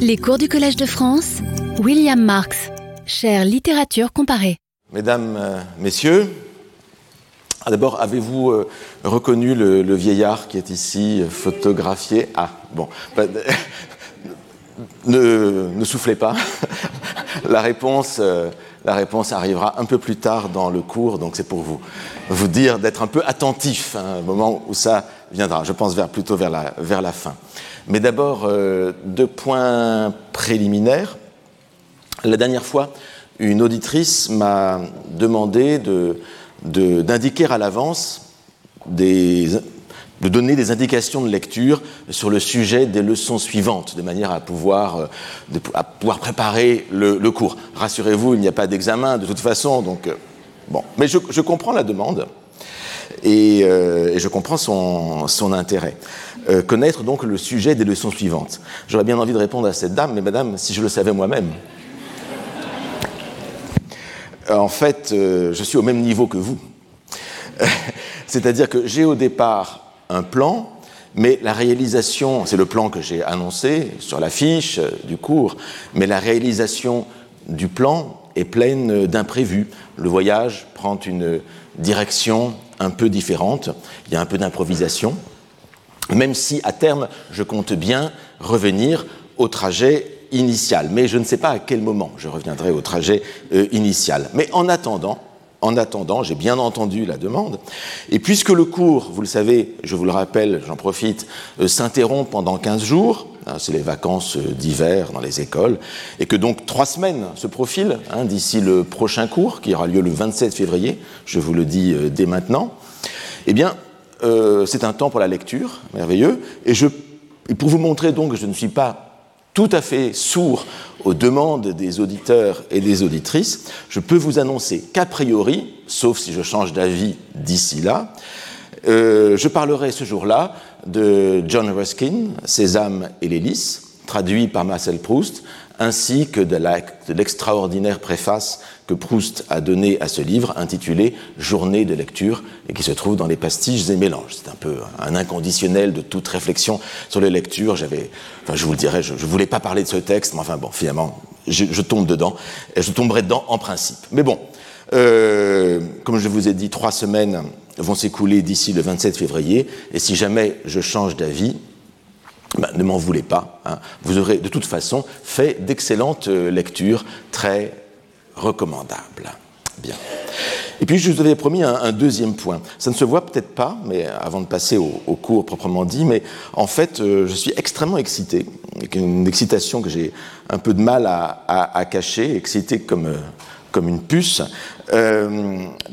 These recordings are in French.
Les cours du Collège de France, William Marx, chère littérature comparée. Mesdames, euh, Messieurs, ah, d'abord, avez-vous euh, reconnu le, vieillard qui est ici euh, photographié? Ah, bon. Ne, soufflez pas. la, réponse, arrivera un peu plus tard dans le cours, donc c'est pour vous, vous dire d'être un peu attentif hein, au moment où ça viendra. Je pense plutôt vers la fin. Mais d'abord, euh, deux points préliminaires. La dernière fois, une auditrice m'a demandé d'indiquer à l'avance de donner des indications de lecture sur le sujet des leçons suivantes, de manière à pouvoir, euh, préparer le, cours. Rassurez-vous, il n'y a pas d'examen de toute façon, euh, bon. Mais je, comprends la demande et, je comprends son intérêt. Euh, connaître donc le sujet des leçons suivantes. J'aurais bien envie de répondre à cette dame, mais madame, si je le savais moi-même. Euh, en fait, euh, je suis au même niveau que vous. C'est-à-dire que j'ai au départ un plan, mais la réalisation, c'est le plan que j'ai annoncé sur l'affiche du cours, mais la réalisation du plan est pleine d'imprévus. Le voyage prend une direction un peu différente, il y a un peu d'improvisation même si à terme, je compte bien revenir au trajet initial. Mais je ne sais pas à quel moment je reviendrai au trajet euh, initial. Mais en attendant, en attendant, j'ai bien entendu la demande. Et puisque le cours, vous le savez, je vous le rappelle, j'en profite, euh, s'interrompt pendant 15 jours, hein, c'est les vacances euh, d'hiver dans les écoles, et que donc trois semaines se profilent hein, d'ici le prochain cours, qui aura lieu le 27 février, je vous le dis dès maintenant, eh bien, euh, c'est un temps pour la lecture, merveilleux. Et, pour vous montrer donc que je ne suis pas tout à fait sourd aux demandes des auditeurs et des auditrices, je peux vous annoncer qu'a priori, sauf si je change d'avis d'ici là, euh, je parlerai ce jour-là de John Ruskin, Sésame et l'hélice, traduit par Marcel Proust, ainsi que de l'extraordinaire préface que Proust a donnée à ce livre intitulé Journée de lecture et qui se trouve dans les pastiches et mélanges. C'est un peu un inconditionnel de toute réflexion sur les lectures. J'avais, je vous le dirais, je, ne voulais pas parler de ce texte, mais enfin bon, finalement, je, tombe dedans et je tomberai dedans en principe. Mais bon, euh, comme je vous ai dit, trois semaines vont s'écouler d'ici le 27 février et si jamais je change d'avis, ben, ne m'en voulez pas. Hein. Vous aurez de toute façon fait d'excellentes euh, lectures très recommandables. Bien. Et puis je vous avais promis un, deuxième point. Ça ne se voit peut-être pas, mais avant de passer au, cours proprement dit, mais en fait, euh, je suis extrêmement excité, une excitation que j'ai un peu de mal à, cacher, excité comme, euh, comme une puce,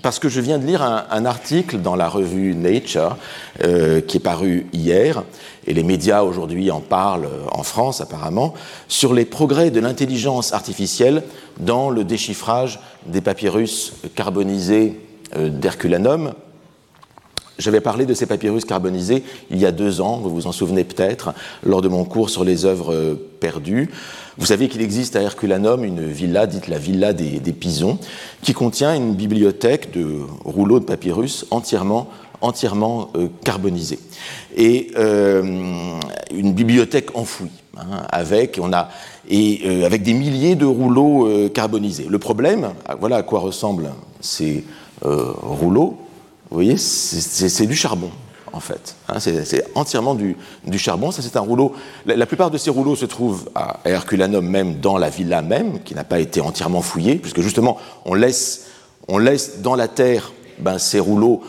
parce que je viens de lire un, article dans la revue Nature qui est paru hier et les médias aujourd'hui en parlent euh, en France apparemment, sur les progrès de l'intelligence artificielle dans le déchiffrage des papyrus carbonisés euh, d'Herculanum. J'avais parlé de ces papyrus carbonisés il y a deux ans, vous vous en souvenez peut-être, lors de mon cours sur les œuvres euh, perdues. Vous savez qu'il existe à Herculanum une villa, dite la villa des, Pisons, qui contient une bibliothèque de rouleaux de papyrus entièrement entièrement euh, carbonisé. Et euh, une bibliothèque enfouie, hein, avec, on a, et, avec des milliers de rouleaux carbonisés. Le problème, voilà à quoi ressemblent ces rouleaux, vous voyez, c'est du charbon en fait. Hein, c'est entièrement du, charbon. Ça, c'est un rouleau. La, plupart de ces rouleaux se trouvent à Herculanum même, dans la villa même, qui n'a pas été entièrement fouillée, puisque justement, on laisse, on laisse dans la terre ben, ces rouleaux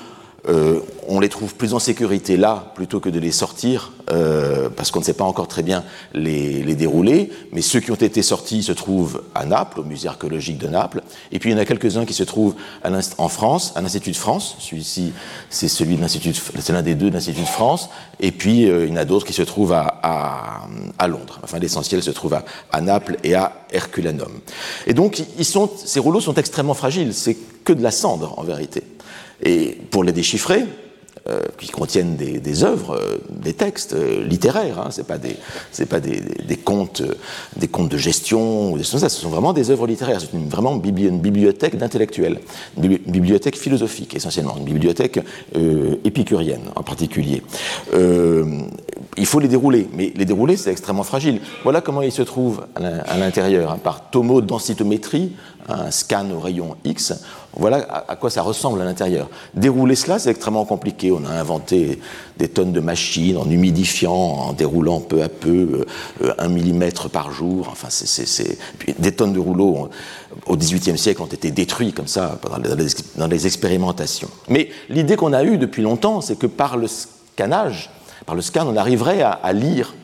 euh, on les trouve plus en sécurité là plutôt que de les sortir, euh, parce qu'on ne sait pas encore très bien les, dérouler. Mais ceux qui ont été sortis se trouvent à Naples, au musée archéologique de Naples. Et puis il y en a quelques-uns qui se trouvent en France, à l'Institut de France. Celui-ci, c'est celui de l'Institut, c'est l'un des deux de l'Institut de France. Et puis euh, il y en a d'autres qui se trouvent à, Londres. Enfin, l'essentiel se trouve à, Naples et à Herculanum. Et donc, ils sont, ces rouleaux sont extrêmement fragiles. C'est que de la cendre en vérité. Et pour les déchiffrer, euh, qui contiennent des, œuvres, euh, des textes euh, littéraires. Hein, c'est pas des, c'est pas des, contes, des contes de gestion ou des choses ça. Ce sont vraiment des œuvres littéraires. C'est une, vraiment une bibliothèque d'intellectuels, une bibliothèque philosophique essentiellement, une bibliothèque épicurienne en particulier. il faut les dérouler, mais les dérouler, c'est extrêmement fragile. Voilà comment ils se trouvent à l'intérieur, hein, par tomodensitométrie, un scan au rayon X. Voilà à quoi ça ressemble à l'intérieur. Dérouler cela, c'est extrêmement compliqué. On a inventé des tonnes de machines en humidifiant, en déroulant peu à peu, euh, un millimètre par jour. Enfin, c'est des tonnes de rouleaux au XVIIIe siècle ont été détruits comme ça dans les expérimentations. Mais l'idée qu'on a eue depuis longtemps, c'est que par le scannage, par le scan, on arriverait à, lire.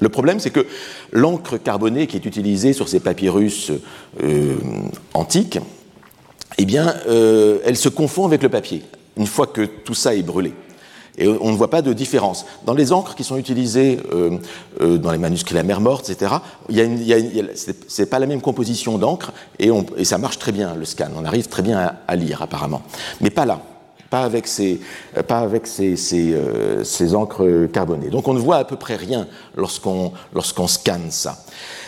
Le problème, c'est que l'encre carbonée qui est utilisée sur ces papyrus euh, antiques, eh bien, euh, elle se confond avec le papier, une fois que tout ça est brûlé. Et on ne voit pas de différence. Dans les encres qui sont utilisées euh, dans les manuscrits La mer morte, etc., ce n'est pas la même composition d'encre et, ça marche très bien, le scan. On arrive très bien à lire, apparemment. Mais pas là pas avec ces, pas avec ces, euh, ces, encres carbonées. Donc on ne voit à peu près rien lorsqu'on lorsqu'on scanne ça.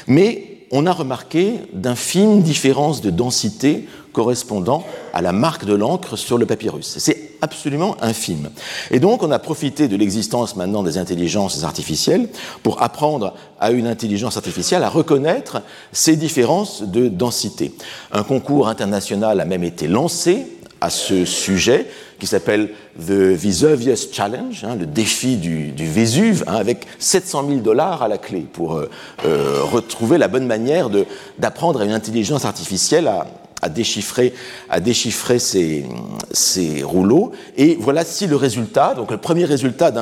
Mais on a remarqué d'infimes différences de densité correspondant à la marque de l'encre sur le papyrus. C'est absolument infime. Et donc on a profité de l'existence maintenant des intelligences artificielles pour apprendre à une intelligence artificielle à reconnaître ces différences de densité. Un concours international a même été lancé à ce sujet qui s'appelle The Vesuvius Challenge, hein, le défi du, Vésuve, hein, avec 700 000 dollars à la clé pour euh, euh, retrouver la bonne manière d'apprendre à une intelligence artificielle à, à déchiffrer, à déchiffrer ces, ces, rouleaux. Et voilà si le résultat, donc le premier résultat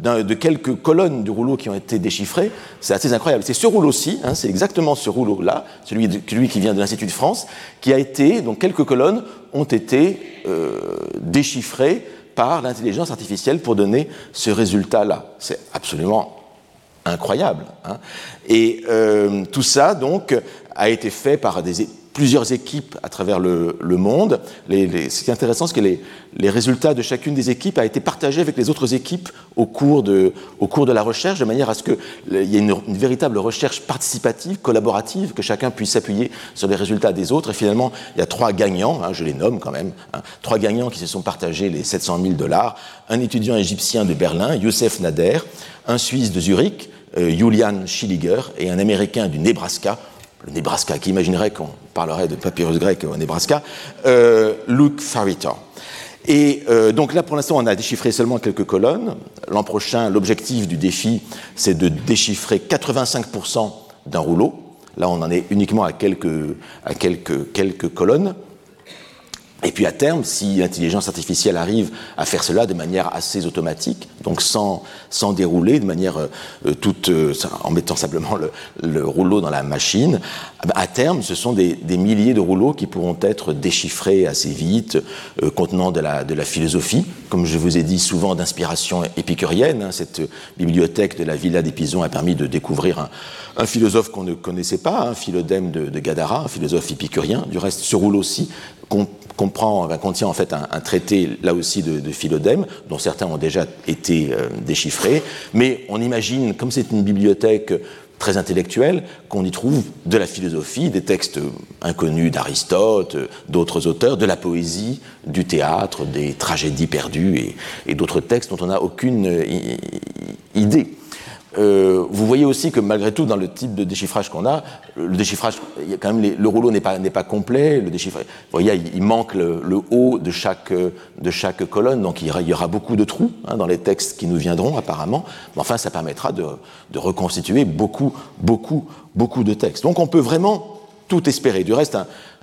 de quelques colonnes du rouleau qui ont été déchiffrées. C'est assez incroyable. C'est ce rouleau-ci, hein, c'est exactement ce rouleau-là, celui, qui vient de l'Institut de France, qui a été, donc quelques colonnes ont été euh, déchiffrées par l'intelligence artificielle pour donner ce résultat-là. C'est absolument incroyable. Hein. Et euh, tout ça, donc, a été fait par des, plusieurs équipes à travers le, monde. Ce qui est intéressant, c'est que les, les, résultats de chacune des équipes a été partagé avec les autres équipes au cours de, au cours de la recherche, de manière à ce qu'il y ait une, véritable recherche participative, collaborative, que chacun puisse s'appuyer sur les résultats des autres. Et finalement, il y a trois gagnants, hein, je les nomme quand même, hein, trois gagnants qui se sont partagés les 700 000 dollars. Un étudiant égyptien de Berlin, Youssef Nader, un Suisse de Zurich, euh, Julian Schilliger, et un Américain du Nebraska, le Nebraska, qui imaginerait qu'on parlerait de papyrus grec au Nebraska, euh, Luke Farritor. Et euh, donc là, pour l'instant, on a déchiffré seulement quelques colonnes. L'an prochain, l'objectif du défi, c'est de déchiffrer 85% d'un rouleau. Là, on en est uniquement à quelques, à quelques, quelques colonnes. Et puis à terme, si l'intelligence artificielle arrive à faire cela de manière assez automatique, donc sans, sans dérouler, de manière euh, toute, euh, en mettant simplement le, le, rouleau dans la machine, ah ben, à terme, ce sont des, des, milliers de rouleaux qui pourront être déchiffrés assez vite, euh, contenant de la, de la, philosophie, comme je vous ai dit, souvent d'inspiration épicurienne. Hein, cette bibliothèque de la Villa des Pisons a permis de découvrir un, un philosophe qu'on ne connaissait pas, hein, Philodème de, de, Gadara, un philosophe épicurien. Du reste, ce rouleau-ci comprend, contient en fait un, traité là aussi de, de, Philodème, dont certains ont déjà été euh, déchiffrés. Mais on imagine, comme c'est une bibliothèque très intellectuelle, qu'on y trouve de la philosophie, des textes inconnus d'Aristote, d'autres auteurs, de la poésie, du théâtre, des tragédies perdues et, et d'autres textes dont on n'a aucune euh, idée. Euh, vous voyez aussi que malgré tout, dans le type de déchiffrage qu'on a, le déchiffrage, quand même le rouleau n'est pas, pas complet. Le déchiffrage, vous voyez, il, manque le, haut de chaque, de chaque colonne, donc il y aura, beaucoup de trous hein, dans les textes qui nous viendront apparemment. Mais enfin, ça permettra de, de reconstituer beaucoup, beaucoup, beaucoup de textes. Donc on peut vraiment tout espérer. Du reste,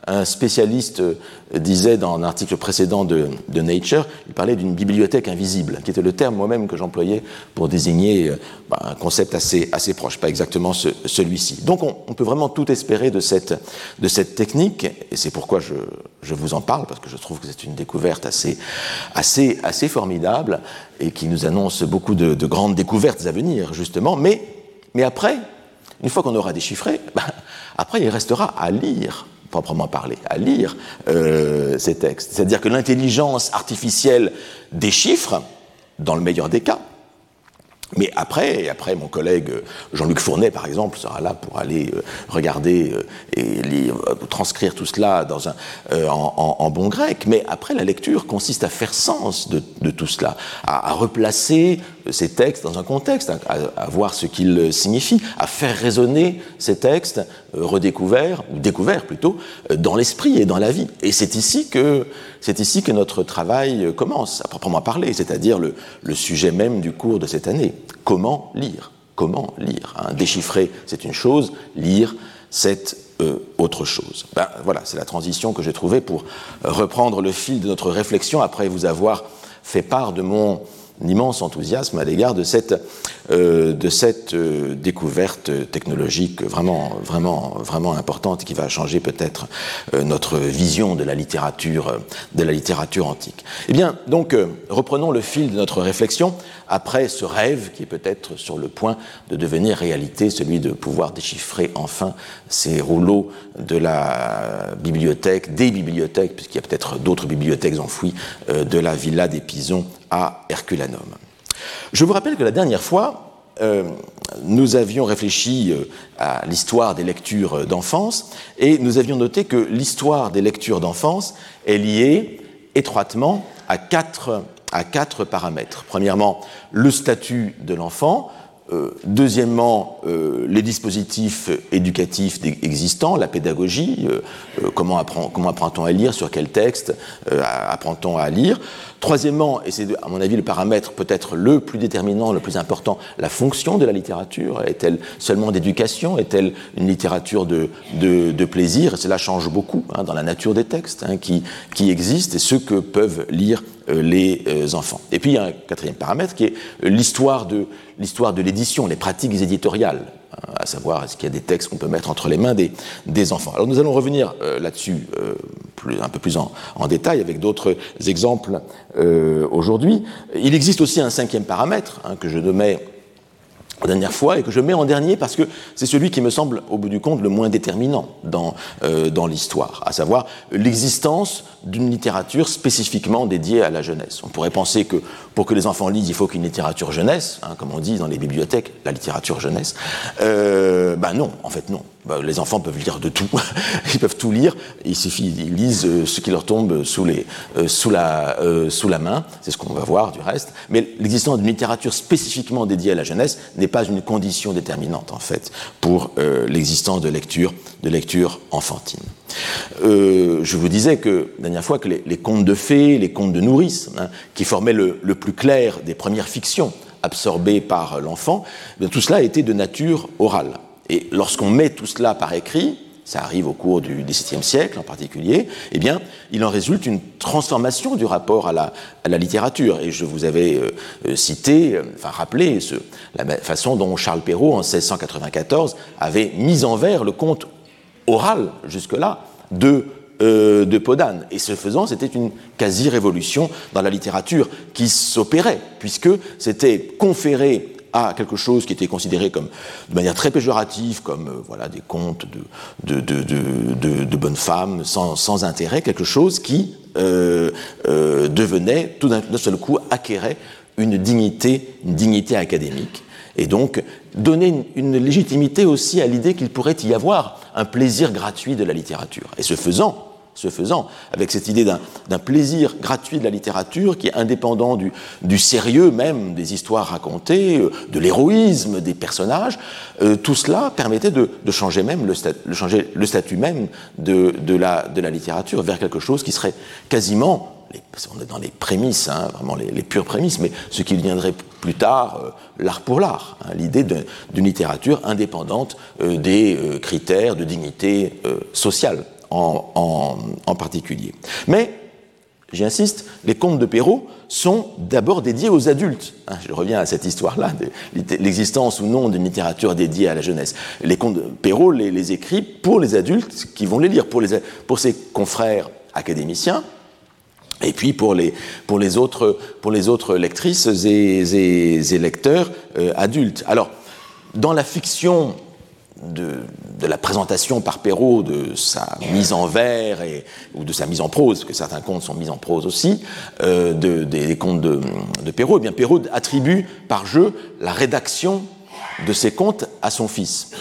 un, spécialiste euh, disait dans un article précédent de, Nature, il parlait d'une bibliothèque invisible, qui était le terme moi-même que j'employais pour désigner euh, bah, un concept assez, assez proche, pas exactement celui-ci. Donc on, peut vraiment tout espérer de cette, de cette technique, et c'est pourquoi je, je, vous en parle, parce que je trouve que c'est une découverte assez, assez, assez formidable, et qui nous annonce beaucoup de, de grandes découvertes à venir, justement. Mais, mais après, une fois qu'on aura déchiffré, bah, après il restera à lire proprement parler, à lire euh, ces textes. C'est-à-dire que l'intelligence artificielle déchiffre, dans le meilleur des cas, mais après, et après mon collègue Jean-Luc Fournet, par exemple, sera là pour aller euh, regarder euh, et transcrire tout cela dans un, en, bon grec. Mais après, la lecture consiste à faire sens de, tout cela, à, replacer ces textes dans un contexte, à, voir ce qu'ils signifient, à faire résonner ces textes redécouverts, ou découverts plutôt, dans l'esprit et dans la vie. Et c'est ici que, c'est ici que notre travail commence, à proprement parler, c'est-à-dire le, sujet même du cours de cette année. Comment lire? Comment lire? Hein Déchiffrer, c'est une chose, lire, c'est euh, autre chose. Ben, voilà, c'est la transition que j'ai trouvée pour reprendre le fil de notre réflexion après vous avoir fait part de mon immense enthousiasme à l'égard de cette, euh, euh, découverte technologique vraiment, vraiment, vraiment importante qui va changer peut-être euh, notre vision de la littérature, de la littérature antique. Eh bien, donc, reprenons le fil de notre réflexion après ce rêve qui est peut-être sur le point de devenir réalité, celui de pouvoir déchiffrer enfin ces rouleaux de la bibliothèque, des bibliothèques, puisqu'il y a peut-être d'autres bibliothèques enfouies, de la villa des Pisons à Herculanum. Je vous rappelle que la dernière fois, euh, nous avions réfléchi euh, à l'histoire des lectures d'enfance et nous avions noté que l'histoire des lectures d'enfance est liée étroitement à quatre, à quatre paramètres. Premièrement, le statut de l'enfant, euh, deuxièmement, euh, les dispositifs éducatifs existants, la pédagogie, euh, comment, apprend, comment apprend-on à lire, sur quel texte apprend-on à lire. Troisièmement, et c'est à mon avis le paramètre peut-être le plus déterminant, le plus important, la fonction de la littérature. Est-elle seulement d'éducation? Est-elle une littérature de, de, plaisir? Et cela change beaucoup hein, dans la nature des textes hein, qui, qui existent et ce que peuvent lire les enfants. Et puis il y a un quatrième paramètre qui est l'histoire de l'histoire de l'édition, les pratiques éditoriales, hein, à savoir est-ce qu'il y a des textes qu'on peut mettre entre les mains des, des enfants. Alors nous allons revenir euh, là-dessus euh, un peu plus en, détail avec d'autres exemples euh, aujourd'hui. Il existe aussi un cinquième paramètre hein, que je nommais la dernière fois et que je mets en dernier parce que c'est celui qui me semble au bout du compte le moins déterminant dans, euh, l'histoire, à savoir l'existence d'une littérature spécifiquement dédiée à la jeunesse. On pourrait penser que pour que les enfants lisent, il faut qu'une littérature jeunesse, hein, comme on dit dans les bibliothèques, la littérature jeunesse. Euh, ben non, en fait non. Ben, les enfants peuvent lire de tout, ils peuvent tout lire, il suffit, ils lisent euh, ce qui leur tombe sous, les, euh, sous, la, euh, sous la main, c'est ce qu'on va voir du reste, mais l'existence d'une littérature spécifiquement dédiée à la jeunesse n'est pas une condition déterminante en fait pour l'existence de lecture, de lecture enfantine. je vous disais que, la dernière fois, que les, contes de fées, les contes de nourrice, hein, qui formaient le, le plus clair des premières fictions absorbées par l'enfant, eh tout cela était de nature orale. Et lorsqu'on met tout cela par écrit, ça arrive au cours du XVIIe siècle en particulier, eh bien, il en résulte une transformation du rapport à la, littérature. Et je vous avais euh, euh, cité, euh, enfin rappelé la façon dont Charles Perrault, en 1694, avait mis en vers le conte oral, jusque-là, de, de Podane. Et ce faisant, c'était une quasi-révolution dans la littérature qui s'opérait, puisque c'était conféré à quelque chose qui était considéré comme de manière très péjorative, comme euh, voilà des contes de, de, de, de bonnes femmes sans, sans, intérêt, quelque chose qui euh, euh, devenait tout d'un seul coup acquérait une dignité, une dignité académique, et donc donner une, une légitimité aussi à l'idée qu'il pourrait y avoir un plaisir gratuit de la littérature. Et ce faisant, ce faisant, avec cette idée d'un plaisir gratuit de la littérature qui est indépendant du, sérieux même des histoires racontées, euh, de l'héroïsme des personnages, euh, tout cela permettait de, changer même le, statut même de, de, la, littérature vers quelque chose qui serait quasiment on est dans les prémices, hein, vraiment les, les, pures prémices, mais ce qui deviendrait plus tard euh, l'art pour l'art, hein, l'idée d'une littérature indépendante euh, des critères de dignité sociale en, particulier. Mais, j'insiste, les contes de Perrault sont d'abord dédiés aux adultes. Hein, je reviens à cette histoire-là, l'existence ou non d'une littérature dédiée à la jeunesse. Les contes de Perrault les, écrit pour les adultes qui vont les lire, pour, les, ses confrères académiciens, et puis pour les, pour les, autres, pour les autres lectrices et, lecteurs euh, adultes. Alors, dans la fiction de, la présentation par Perrault de sa mise en vers et, ou de sa mise en prose, que certains contes sont mis en prose aussi, euh, de, des, contes de, de Perrault, eh bien Perrault attribue par jeu la rédaction de ces contes à son fils.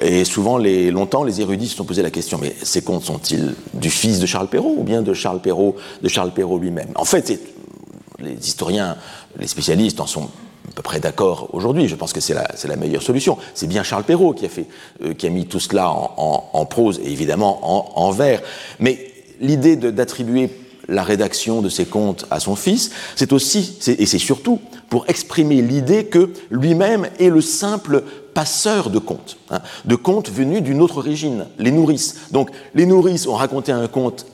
Et souvent, les, longtemps, les érudits se sont posé la question mais ces contes sont-ils du fils de Charles Perrault ou bien de Charles Perrault, de Charles Perrault lui-même? En fait, les historiens, les spécialistes en sont peu près d'accord aujourd'hui. Je pense que c'est la, meilleure solution. C'est bien Charles Perrault qui a, a mis tout cela en, prose et évidemment en, en vers. Mais l'idée d'attribuer la rédaction de ses contes à son fils, c'est aussi, et c'est surtout, pour exprimer l'idée que lui-même est le simple passeur de contes, hein, de contes venus d'une autre origine, les nourrices. Donc les nourrices ont raconté un conte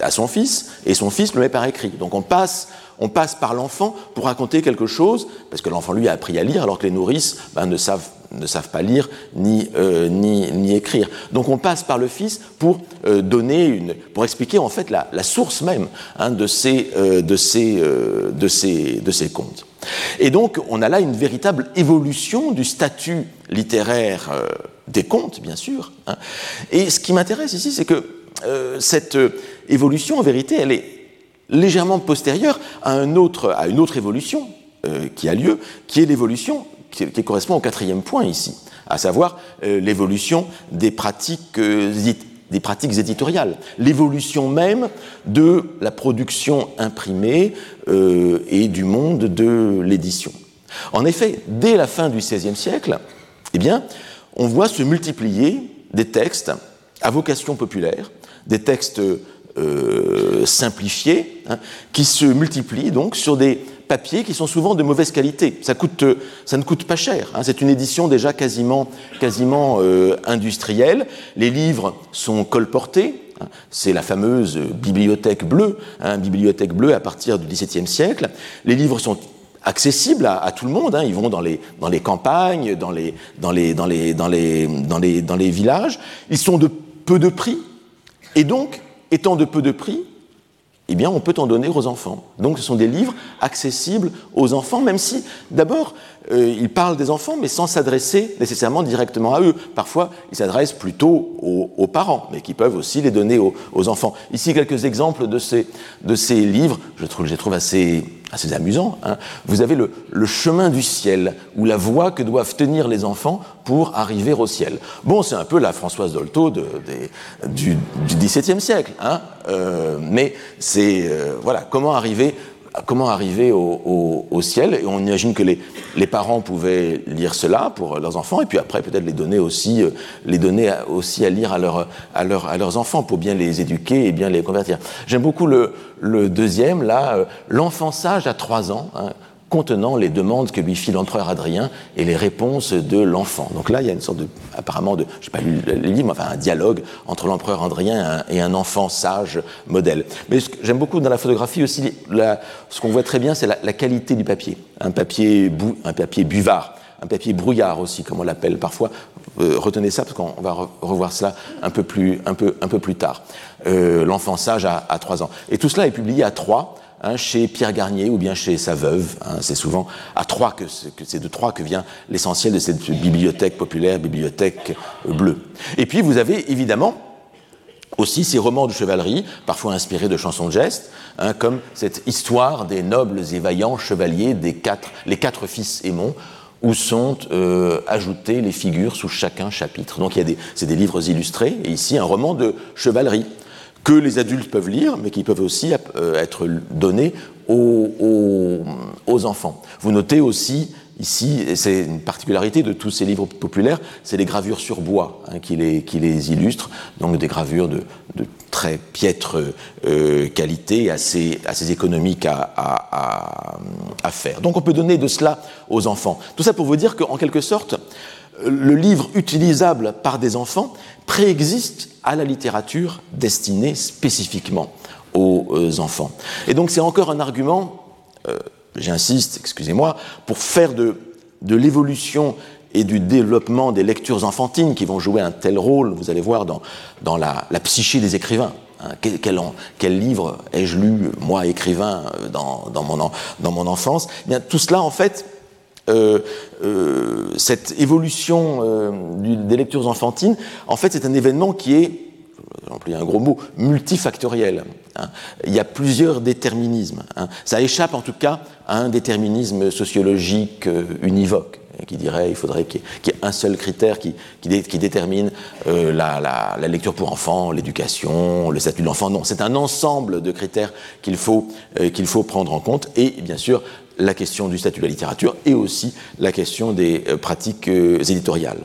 à son fils, et son fils le met par écrit. Donc on passe, on passe par l'enfant pour raconter quelque chose, parce que l'enfant lui a appris à lire, alors que les nourrices ben, ne savent ne savent pas lire ni, euh, ni, ni, écrire. Donc on passe par le Fils pour euh, donner une, pour expliquer en fait la, la source même hein, de, ces, euh, de, ces, de, ces, de ces contes. Et donc on a là une véritable évolution du statut littéraire des contes, bien sûr. Hein. Et ce qui m'intéresse ici, c'est que cette évolution, en vérité, elle est légèrement postérieure à, une autre évolution qui a lieu, qui est l'évolution qui, correspond au quatrième point ici, à savoir euh, l'évolution des pratiques, euh, des pratiques éditoriales, l'évolution même de la production imprimée euh, et du monde de l'édition. En effet, dès la fin du XVIe siècle, eh bien, on voit se multiplier des textes à vocation populaire, des textes simplifiés, hein, qui se multiplient donc sur des papiers qui sont souvent de mauvaise qualité. Ça, coûte, ça ne coûte pas cher. Hein. C'est une édition déjà quasiment, quasiment euh, industrielle. Les livres sont colportés. Hein. C'est la fameuse bibliothèque bleue, hein, bibliothèque bleue à partir du XVIIe siècle. Les livres sont accessibles à, tout le monde. Ils vont dans les, dans les campagnes, dans les, dans, les, dans, les, dans, les, dans, les, dans les villages. Ils sont de peu de prix. Et donc, étant de peu de prix, eh bien, on peut en donner aux enfants. Donc, ce sont des livres accessibles aux enfants, même si, d'abord, euh, ils parlent des enfants, mais sans s'adresser nécessairement directement à eux. Parfois, ils s'adressent plutôt aux, parents, mais qui peuvent aussi les donner aux, enfants. Ici, quelques exemples de ces, livres, je je les trouve assez, assez amusants. Hein. Vous avez le, chemin du ciel, ou la voie que doivent tenir les enfants pour arriver au ciel. Bon, c'est un peu la Françoise Dolto du, XVIIe siècle, hein, euh, mais c'est euh, voilà comment arriver comment arriver au, au, ciel. Et on imagine que les, les, parents pouvaient lire cela pour leurs enfants, et puis après peut-être les donner aussi, euh, les donner aussi à lire à, leur, à, leur, à, leurs enfants pour bien les éduquer et bien les convertir. J'aime beaucoup le, le, deuxième, là, euh, l'enfançage à trois ans. Hein, contenant les demandes que lui fit l'empereur Adrien et les réponses de l'enfant. Donc là, il y a une sorte de, apparemment, de, je sais pas lu le livre, enfin un dialogue entre l'empereur Adrien et un, enfant sage modèle. Mais j'aime beaucoup dans la photographie aussi, ce qu'on voit très bien, c'est la, qualité du papier. Un papier, un papier buvard, un papier brouillard aussi, comme on l'appelle parfois. Euh, retenez ça parce qu'on va revoir cela un peu plus, un peu, un peu plus tard. Euh, l'enfant sage à, à 3 ans. Et tout cela est publié à 3 Hein, chez Pierre Garnier ou bien chez sa veuve. Hein, c'est souvent à Troyes que, c'est de Troyes que vient l'essentiel de cette bibliothèque populaire, bibliothèque euh, bleue. Et puis vous avez évidemment aussi ces romans de chevalerie, parfois inspirés de chansons de geste, hein, comme cette histoire des nobles et vaillants chevaliers des quatre, les quatre fils Aimons, où sont euh, ajoutées les figures sous chacun chapitre. Donc il y a c'est des livres illustrés, et ici un roman de chevalerie que les adultes peuvent lire, mais qui peuvent aussi euh, être donnés aux, enfants. Vous notez aussi ici, c'est une particularité de tous ces livres populaires, c'est les gravures sur bois hein, qui, les, illustrent, donc des gravures de, très piètre euh, qualité, assez, assez à, faire. Donc on peut donner de cela aux enfants. Tout ça pour vous dire qu'en quelque sorte, le livre utilisable par des enfants préexiste à la littérature destinée spécifiquement aux euh, enfants. Et donc c'est encore un argument, euh, j'insiste, excusez-moi, pour faire de, de l'évolution et du développement des lectures enfantines qui vont jouer un tel rôle, vous allez voir, dans, dans la, psyché des écrivains. Hein, quel, livre ai-je lu, moi, écrivain, euh, dans, dans, mon, dans mon enfance? Eh bien, Tout cela, en fait, euh, euh, cette évolution euh, des lectures enfantines, en fait, c'est un événement qui est, j'emploie un gros mot, multifactoriel. Hein. Il y a plusieurs déterminismes. Hein. Ça échappe en tout cas à un déterminisme sociologique univoque qui dirait qu'il faudrait qu'il y, ait un seul critère qui, qui, détermine la, la, la, lecture pour enfants, l'éducation, le statut de l'enfant. Non, c'est un ensemble de critères qu'il faut, qu'il faut prendre en compte et bien sûr la question du statut de la littérature et aussi la question des pratiques éditoriales.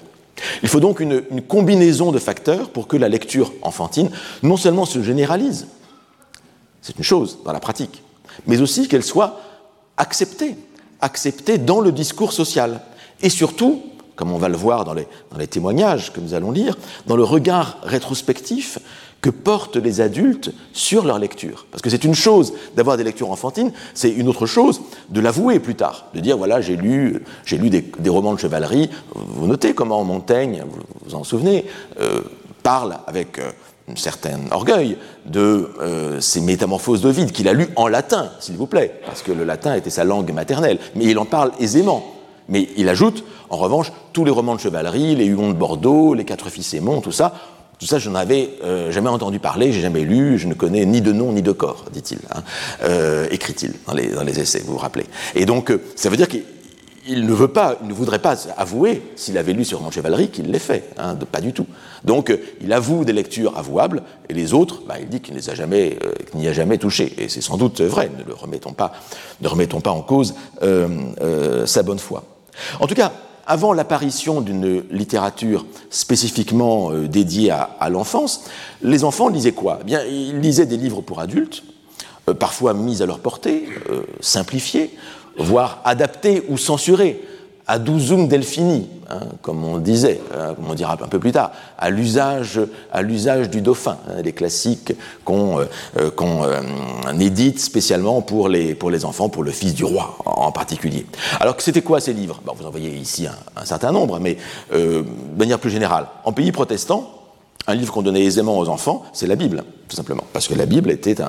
Il faut donc une, combinaison de facteurs pour que la lecture enfantine non seulement se généralise, c'est une chose dans la pratique, mais aussi qu'elle soit acceptée, acceptée dans le discours social, et surtout, comme on va le voir dans les, dans les témoignages que nous allons lire, dans le regard rétrospectif que portent les adultes sur leur lecture. Parce que c'est une chose d'avoir des lectures enfantines, c'est une autre chose de l'avouer plus tard, de dire voilà, j'ai lu, j'ai lu des, romans de chevalerie. Vous notez comment Montaigne, vous vous en souvenez, euh, parle avec euh, un certain orgueil de euh, ces métamorphoses d'Ovide qu'il a lu en latin, s'il vous plaît, parce que le latin était sa langue maternelle, mais il en parle aisément. Mais il ajoute, en revanche, tous les romans de chevalerie, les Huons de Bordeaux, les Quatre Fils Aimons, tout ça, tout ça, je n'en avais euh, jamais entendu parler, j'ai jamais lu, je ne connais ni de nom ni de corps, dit-il, hein, euh, écrit-il dans les, essais, vous vous rappelez. Et donc, euh, ça veut dire qu'il ne veut pas, il ne voudrait pas avouer, s'il avait lu sur mon chevalerie, qu'il l'ait fait, hein, pas du tout. Donc, il avoue des lectures avouables, et les autres, bah, il dit qu'il n'y a jamais touché. Et c'est sans doute vrai, ne le remettons pas, ne remettons pas en cause sa bonne foi. En tout cas, avant l'apparition d'une littérature spécifiquement euh, dédiée à, l'enfance, les enfants lisaient quoi? Eh bien, Ils lisaient des livres pour adultes, euh, parfois mis à leur portée, euh, simplifiés, voire adaptés ou censurés aduzum delphini, hein, comme on disait, hein, comme on dira un peu plus tard, à l'usage, à du dauphin, hein, les classiques qu'on euh, euh, euh, édite spécialement pour les, enfants, pour le fils du roi en particulier. Alors c'était quoi ces livres? Vous en voyez ici un, certain nombre, mais de manière plus générale, en pays protestants, un livre qu'on donnait aisément aux enfants, c'est la Bible, tout simplement. Parce que la Bible était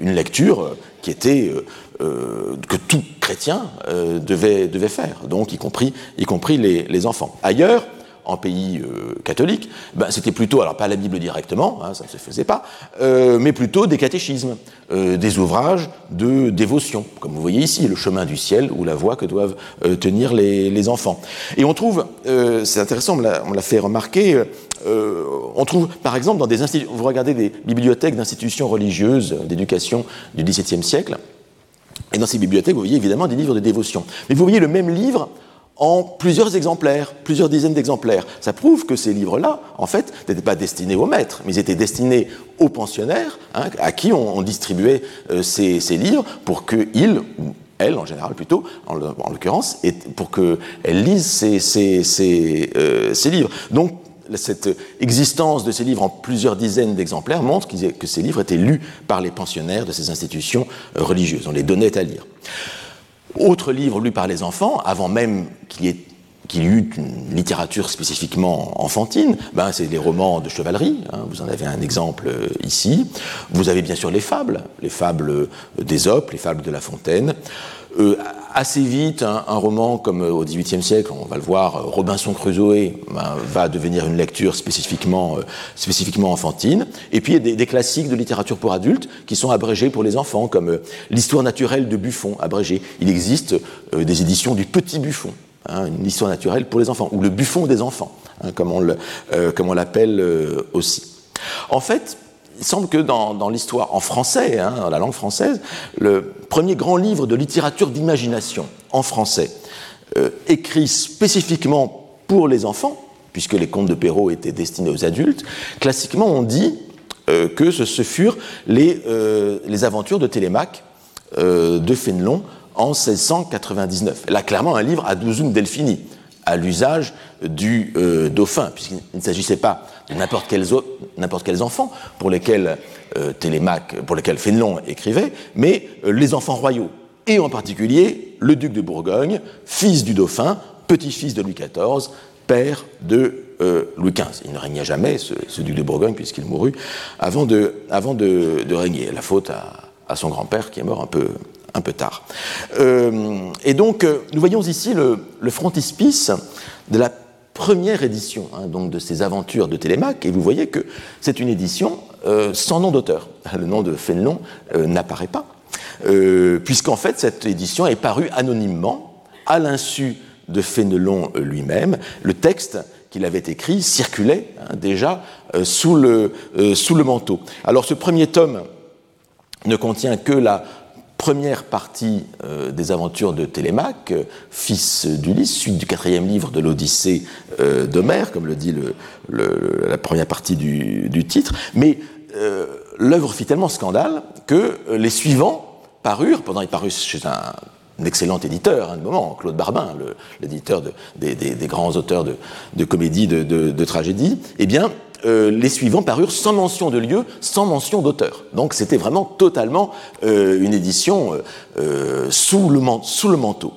une lecture qui était euh, que tout chrétien euh, devait, faire, donc y compris, les, enfants. Ailleurs, en pays euh, catholique, ben, c'était plutôt, alors pas la Bible directement, hein, ça ne se faisait pas, mais plutôt des catéchismes, des ouvrages de dévotion, comme vous voyez ici, le chemin du ciel ou la voie que doivent tenir les, enfants. Et on trouve, c'est intéressant, on l'a fait remarquer, on trouve par exemple dans des vous regardez des bibliothèques d'institutions religieuses d'éducation du XVIIe siècle, et dans ces bibliothèques, vous voyez évidemment des livres de dévotion. Mais vous voyez le même livre en plusieurs exemplaires, plusieurs dizaines d'exemplaires. Ça prouve que ces livres-là, en fait, n'étaient pas destinés aux maîtres, mais ils étaient destinés aux pensionnaires, hein, à qui on, distribuait euh, ces, livres pour qu'ils, ou elles en général plutôt, en, l'occurrence, pour qu'elles lisent ces, euh, ces livres. Donc cette existence de ces livres en plusieurs dizaines d'exemplaires montre que ces livres étaient lus par les pensionnaires de ces institutions euh, religieuses. On les donnait à lire. Autre livre lu par les enfants, avant même qu'il y ait y eut une littérature spécifiquement enfantine, ben c'est les romans de chevalerie. Hein, vous en avez un exemple euh, ici. Vous avez bien sûr les fables, les fables d'Ésope, les fables de La Fontaine. Euh, assez vite, un, roman comme euh, au XVIIIe siècle, on va le voir, euh, Robinson Crusoe ben, va devenir une lecture spécifiquement, spécifiquement enfantine. Et puis il y a des, classiques de littérature pour adultes qui sont abrégés pour les enfants, comme l'histoire naturelle de Buffon, abrégée. Il existe des éditions du Petit Buffon, hein, une histoire naturelle pour les enfants, ou le Buffon des enfants, hein, comme on l'appelle aussi. En fait, il semble que dans, l'histoire, en français, hein, dans la langue française, le premier grand livre de littérature d'imagination en français, euh, écrit spécifiquement pour les enfants, puisque les contes de Perrault étaient destinés aux adultes, classiquement on dit euh, que ce, furent les, euh, les, aventures de Télémaque de Fénelon en 1699. Là, clairement, un livre à douzoum Delphini, à l'usage du dauphin, puisqu'il ne s'agissait pas n'importe quels, enfants pour lesquels euh, Télémaque, pour lesquels Fénelon écrivait, mais euh, les enfants royaux, et en particulier le duc de Bourgogne, fils du dauphin, petit-fils de Louis XIV, père de euh, Louis XV. Il ne régnait jamais, ce, duc de Bourgogne, puisqu'il mourut de, avant de, régner. La faute à, son grand-père qui est mort un peu, un peu tard. et donc, nous voyons ici le, frontispice de la première édition hein, donc de ces aventures de Télémaque, et vous voyez que c'est une édition euh, sans nom d'auteur. Le nom de Fénelon euh, n'apparaît pas, euh, puisqu'en fait cette édition est parue anonymement, à l'insu de Fénelon lui-même. Le texte qu'il avait écrit circulait hein, déjà sous le manteau. Alors ce premier tome ne contient que la première partie euh, des aventures de Télémaque, euh, fils d'Ulysse, suite du quatrième livre de l'Odyssée euh, d'Homère, comme le dit la première partie du, titre. Mais l'œuvre fit tellement scandale que les suivants parurent, pendant ils parurent chez un, excellent éditeur, à un moment, Claude Barbin, l'éditeur des, grands auteurs de, de comédie, de, de tragédie, eh bien, euh, les suivants parurent sans mention de lieu, sans mention d'auteur. Donc c'était vraiment totalement euh, une édition euh, sous, le sous, le manteau.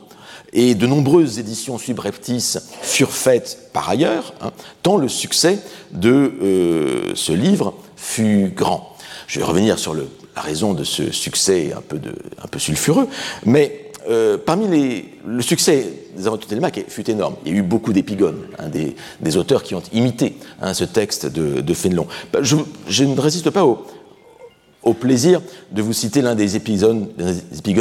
Et de nombreuses éditions subreptices furent faites par ailleurs, hein, tant le succès de ce livre fut grand. Je vais revenir sur le, la raison de ce succès un peu, de, un peu sulfureux, mais euh, parmi les, le succès des de Télémaque fut énorme. Il y a eu beaucoup d'épigones, hein, des, auteurs qui ont imité hein, ce texte de, Fénelon. Bah, je, ne résiste pas au, plaisir de vous citer l'un des épigones,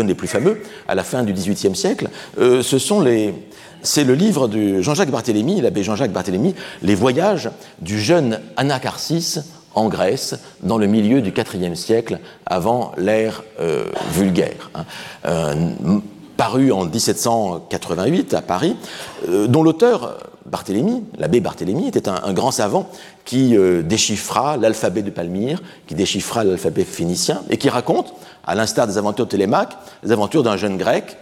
les plus fameux à la fin du XVIIIe siècle. Euh, ce sont les, c'est le livre de Jean-Jacques Barthélemy, l'abbé Jean-Jacques Barthélemy, Les voyages du jeune Anacharsis en Grèce, dans le milieu du IVe siècle, avant l'ère euh, vulgaire. Hein. Euh, paru en 1788 à Paris, euh, dont l'auteur, Barthélemy, l'abbé Barthélemy, était un, grand savant qui déchiffra l'alphabet de Palmyre, qui déchiffra l'alphabet phénicien, et qui raconte, à l'instar des aventures de Télémaque, les aventures d'un jeune grec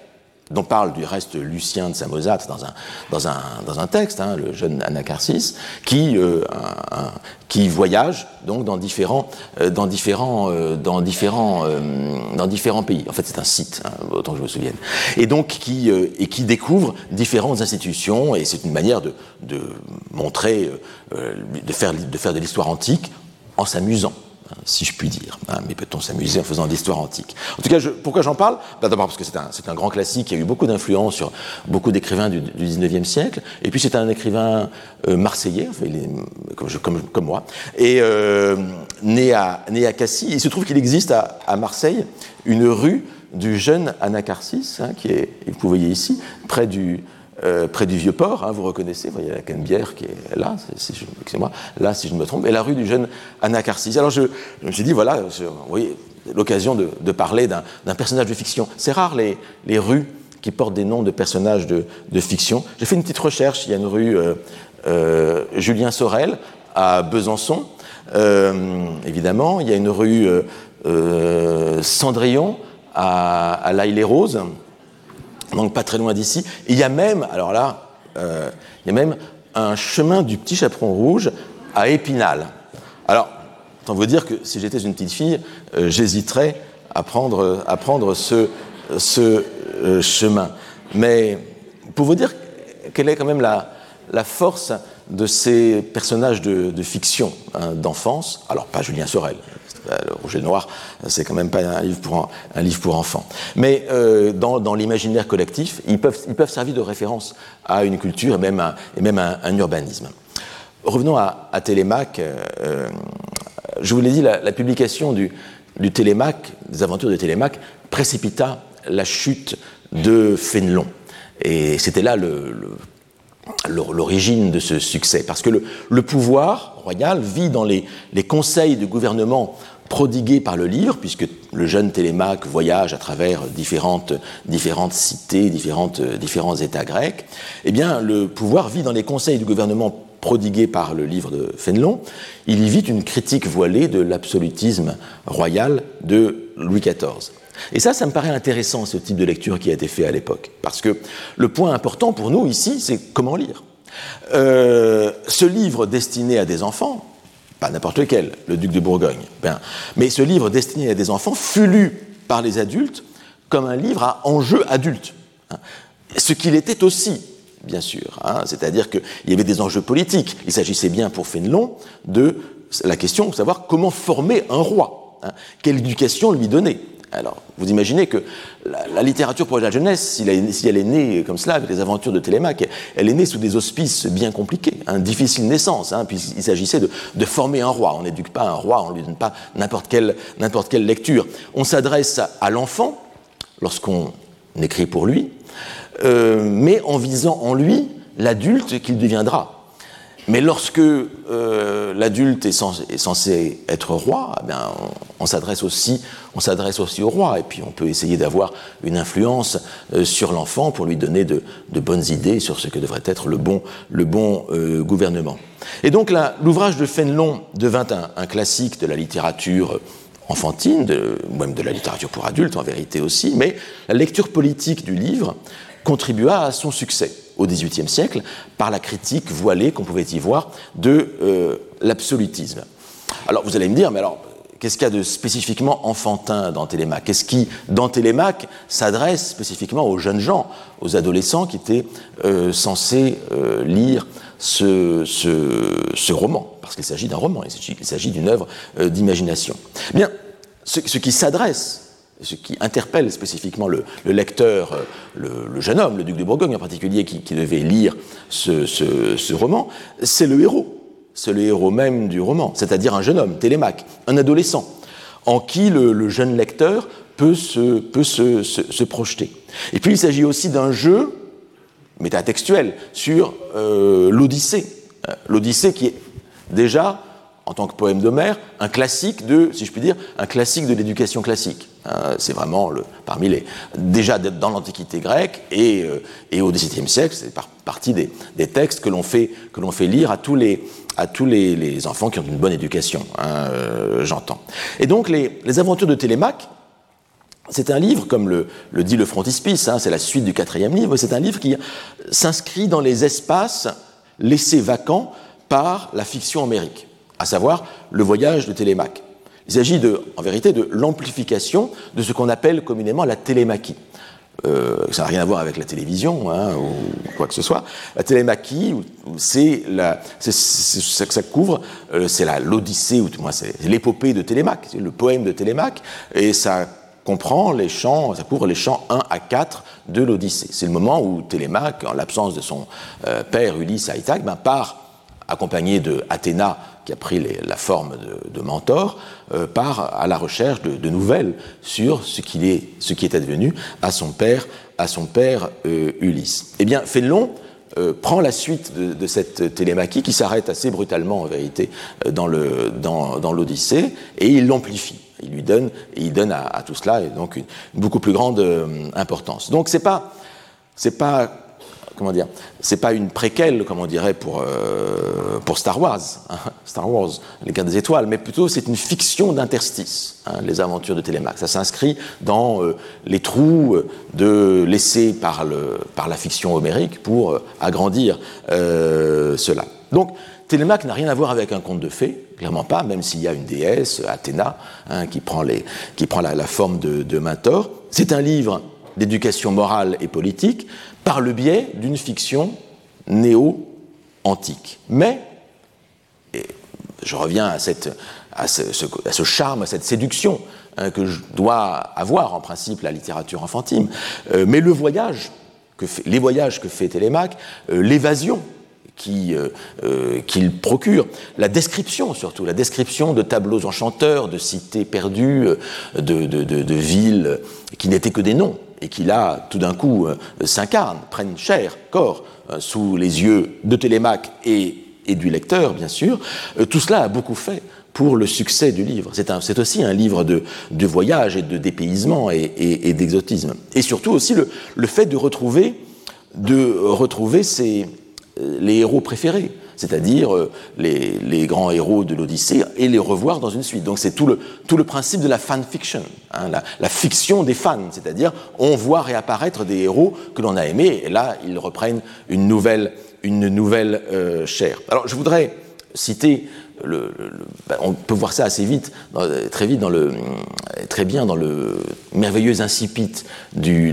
dont parle du reste Lucien de Samosate dans un, dans un, dans un texte, hein, le jeune Anacharsis, qui, euh, qui voyage donc dans différents, euh, dans différents, euh, dans différents, dans différents pays. En fait, c'est un site, hein, autant que je me souvienne. Et donc qui, et qui découvre différentes institutions, et c'est une manière de, de montrer, de faire, de faire de l'histoire antique en s'amusant si je puis dire. Hein, mais peut-on s'amuser en faisant de l'histoire antique? En tout cas, pourquoi j'en parle? Bah, D'abord parce que c'est un, grand classique qui a eu beaucoup d'influence sur beaucoup d'écrivains du, du, 19e siècle. Et puis c'est un écrivain euh, marseillais, comme, moi, et euh, né, à, né à Cassis. Il se trouve qu'il existe à, Marseille une rue du jeune Anacharsis, hein, qui est, vous voyez ici, près du, euh, près du vieux port, hein, vous reconnaissez, vous voyez la Canebière qui est là, si moi là si je me trompe, et la rue du jeune Anacharsis. Alors je, me suis dit, voilà, voyez, l'occasion de, parler d'un personnage de fiction. C'est rare les, les, rues qui portent des noms de personnages de, fiction. J'ai fait une petite recherche, il y a une rue euh, euh, Julien Sorel à Besançon, évidemment, il y a une rue Cendrillon à, à l'Aille-les-Roses, donc pas très loin d'ici. Il y a même, alors là, euh, il y a même un chemin du petit chaperon rouge à Épinal. Alors, autant vous dire que si j'étais une petite fille, euh, j'hésiterais à prendre, à prendre ce, ce euh, chemin. Mais pour vous dire quelle est quand même la, la force de ces personnages de, fiction hein, d'enfance, alors pas Julien Sorel, le Rouge et le Noir, c'est quand même pas un livre pour, un, livre pour enfants. Mais euh, dans, l'imaginaire collectif, ils peuvent, ils peuvent servir de référence à une culture et même à, et même un urbanisme. Revenons à, Télémaque. Euh, je vous l'ai dit, la, publication du, du Télémaque, des aventures de Télémaque, précipita la chute de Fénelon. Et c'était là l'origine de ce succès. Parce que le, pouvoir royal vit dans les, les, conseils de gouvernement prodigué par le livre, puisque le jeune Télémaque voyage à travers différentes, différentes cités, différentes, différents États grecs, eh bien, le pouvoir vit dans les conseils du gouvernement prodigués par le livre de Fénelon. Il y vit une critique voilée de l'absolutisme royal de Louis XIV. Et ça, ça me paraît intéressant, ce type de lecture qui a été fait à l'époque. Parce que le point important pour nous ici, c'est comment lire. Euh, ce livre destiné à des enfants, pas n'importe lequel, le duc de Bourgogne. Ben, mais ce livre destiné à des enfants fut lu par les adultes comme un livre à enjeu adulte. Hein. Ce qu'il était aussi, bien sûr. Hein. C'est-à-dire qu'il y avait des enjeux politiques. Il s'agissait bien pour Fénelon de la question de savoir comment former un roi. Hein. Quelle éducation lui donner alors, vous imaginez que la, littérature pour la jeunesse, si elle, est née comme cela, avec les aventures de Télémaque, elle est née sous des auspices bien compliqués, une hein, difficile naissance, hein, puisqu'il s'agissait de, former un roi. On n'éduque pas un roi, on ne lui donne pas n'importe quelle, quelle lecture. On s'adresse à l'enfant lorsqu'on écrit pour lui, euh, mais en visant en lui l'adulte qu'il deviendra. Mais lorsque euh, l'adulte est, censé être roi, eh on, s'adresse aussi, au roi, et puis on peut essayer d'avoir une influence euh, sur l'enfant pour lui donner de, bonnes idées sur ce que devrait être le bon, le bon euh, gouvernement. Et donc l'ouvrage de Fénelon devint un, classique de la littérature enfantine, de, même de la littérature pour adultes en vérité aussi, mais la lecture politique du livre contribua à son succès au XVIIIe siècle par la critique voilée qu'on pouvait y voir de euh, l'absolutisme. Alors vous allez me dire, mais alors qu'est-ce qu'il y a de spécifiquement enfantin dans Télémaque? Qu'est-ce qui, dans Télémaque, s'adresse spécifiquement aux jeunes gens, aux adolescents qui étaient euh, censés euh, lire ce, ce, roman? Parce qu'il s'agit d'un roman, il s'agit d'une œuvre d'imagination. Bien, ce qui s'adresse ce qui interpelle spécifiquement le, lecteur, euh, le, jeune homme, le duc de Bourgogne en particulier, qui, devait lire ce, roman, c'est le héros. C'est le héros même du roman, c'est-à-dire un jeune homme, Télémaque, un adolescent, en qui le, jeune lecteur peut, se, projeter. Et puis il s'agit aussi d'un jeu métatextuel sur euh, l'Odyssée. Euh, L'Odyssée qui est déjà en tant que poème d'Homère, un classique de, si je puis dire, un classique de l'éducation classique. Hein, c'est vraiment le, parmi les, déjà dans l'Antiquité grecque et, euh, au XVIIe siècle, c'est par, partie des, textes que l'on fait, fait lire à tous les, à tous les, enfants qui ont une bonne éducation, hein, euh, j'entends. Et donc les, les, aventures de Télémaque, c'est un livre, comme le, le dit le frontispice, hein, c'est la suite du quatrième livre, c'est un livre qui s'inscrit dans les espaces laissés vacants par la fiction homérique à savoir le voyage de Télémaque. Il s'agit de, en vérité de l'amplification de ce qu'on appelle communément la télémaquie. Euh, ça n'a rien à voir avec la télévision hein, ou quoi que ce soit. La télémaquie, c'est ça que ça couvre, euh, c'est l'Odyssée ou moi c'est l'épopée de Télémaque, c'est le poème de Télémaque, et ça comprend les chants, ça couvre les chants 1 à 4 de l'Odyssée. C'est le moment où Télémaque, en l'absence de son euh, père Ulysse à Ithaque, ben, part accompagné de Athéna qui a pris la forme de, mentor, euh, part à la recherche de, nouvelles sur ce, qu'il est, ce qui est advenu à son père, à son père euh, Ulysse. Eh bien, Fénelon euh, prend la suite de, cette télémaquie qui s'arrête assez brutalement en vérité dans, le, dans, l'Odyssée et il l'amplifie. Il lui donne, et il donne à, tout cela donc une, beaucoup plus grande importance. Donc c'est pas c'est pas comment dire, c'est pas une préquelle, comme on dirait pour, euh, Star Wars, hein, Star Wars, les Guerres des Étoiles, mais plutôt c'est une fiction d'interstice, hein, les aventures de Télémaque. Ça s'inscrit dans euh, les trous euh, laissés par, la fiction homérique pour agrandir cela. Donc, Télémaque n'a rien à voir avec un conte de fées, clairement pas, même s'il y a une déesse, Athéna, hein, qui prend, les, qui prend la, forme de, de Mentor. C'est un livre d'éducation morale et politique, par le biais d'une fiction néo-antique. Mais, et je reviens à, cette, à, ce, charme, à cette séduction hein, que je dois avoir en principe la littérature enfantine, euh, mais le voyage, que les voyages que fait Télémaque, euh, l'évasion euh, qu'il procure, la description surtout, la description de tableaux enchanteurs, de cités perdues, de, de villes qui n'étaient que des noms, et qui là, tout d'un coup, euh, s'incarnent, prennent chair, corps, euh, sous les yeux de Télémaque et, du lecteur, bien sûr, euh, tout cela a beaucoup fait pour le succès du livre. C'est aussi un livre de, voyage et de dépaysement et, d'exotisme. Et surtout aussi le, fait de retrouver, de retrouver les héros préférés c'est-à-dire euh, les, grands héros de l'Odyssée, et les revoir dans une suite. Donc c'est tout le, tout le principe de la fanfiction, hein, la, fiction des fans, c'est-à-dire on voit réapparaître des héros que l'on a aimés, et là ils reprennent une nouvelle, une nouvelle euh, chair. Alors je voudrais citer ben, on peut voir ça assez vite, très vite, dans le, très bien dans le merveilleux incipit des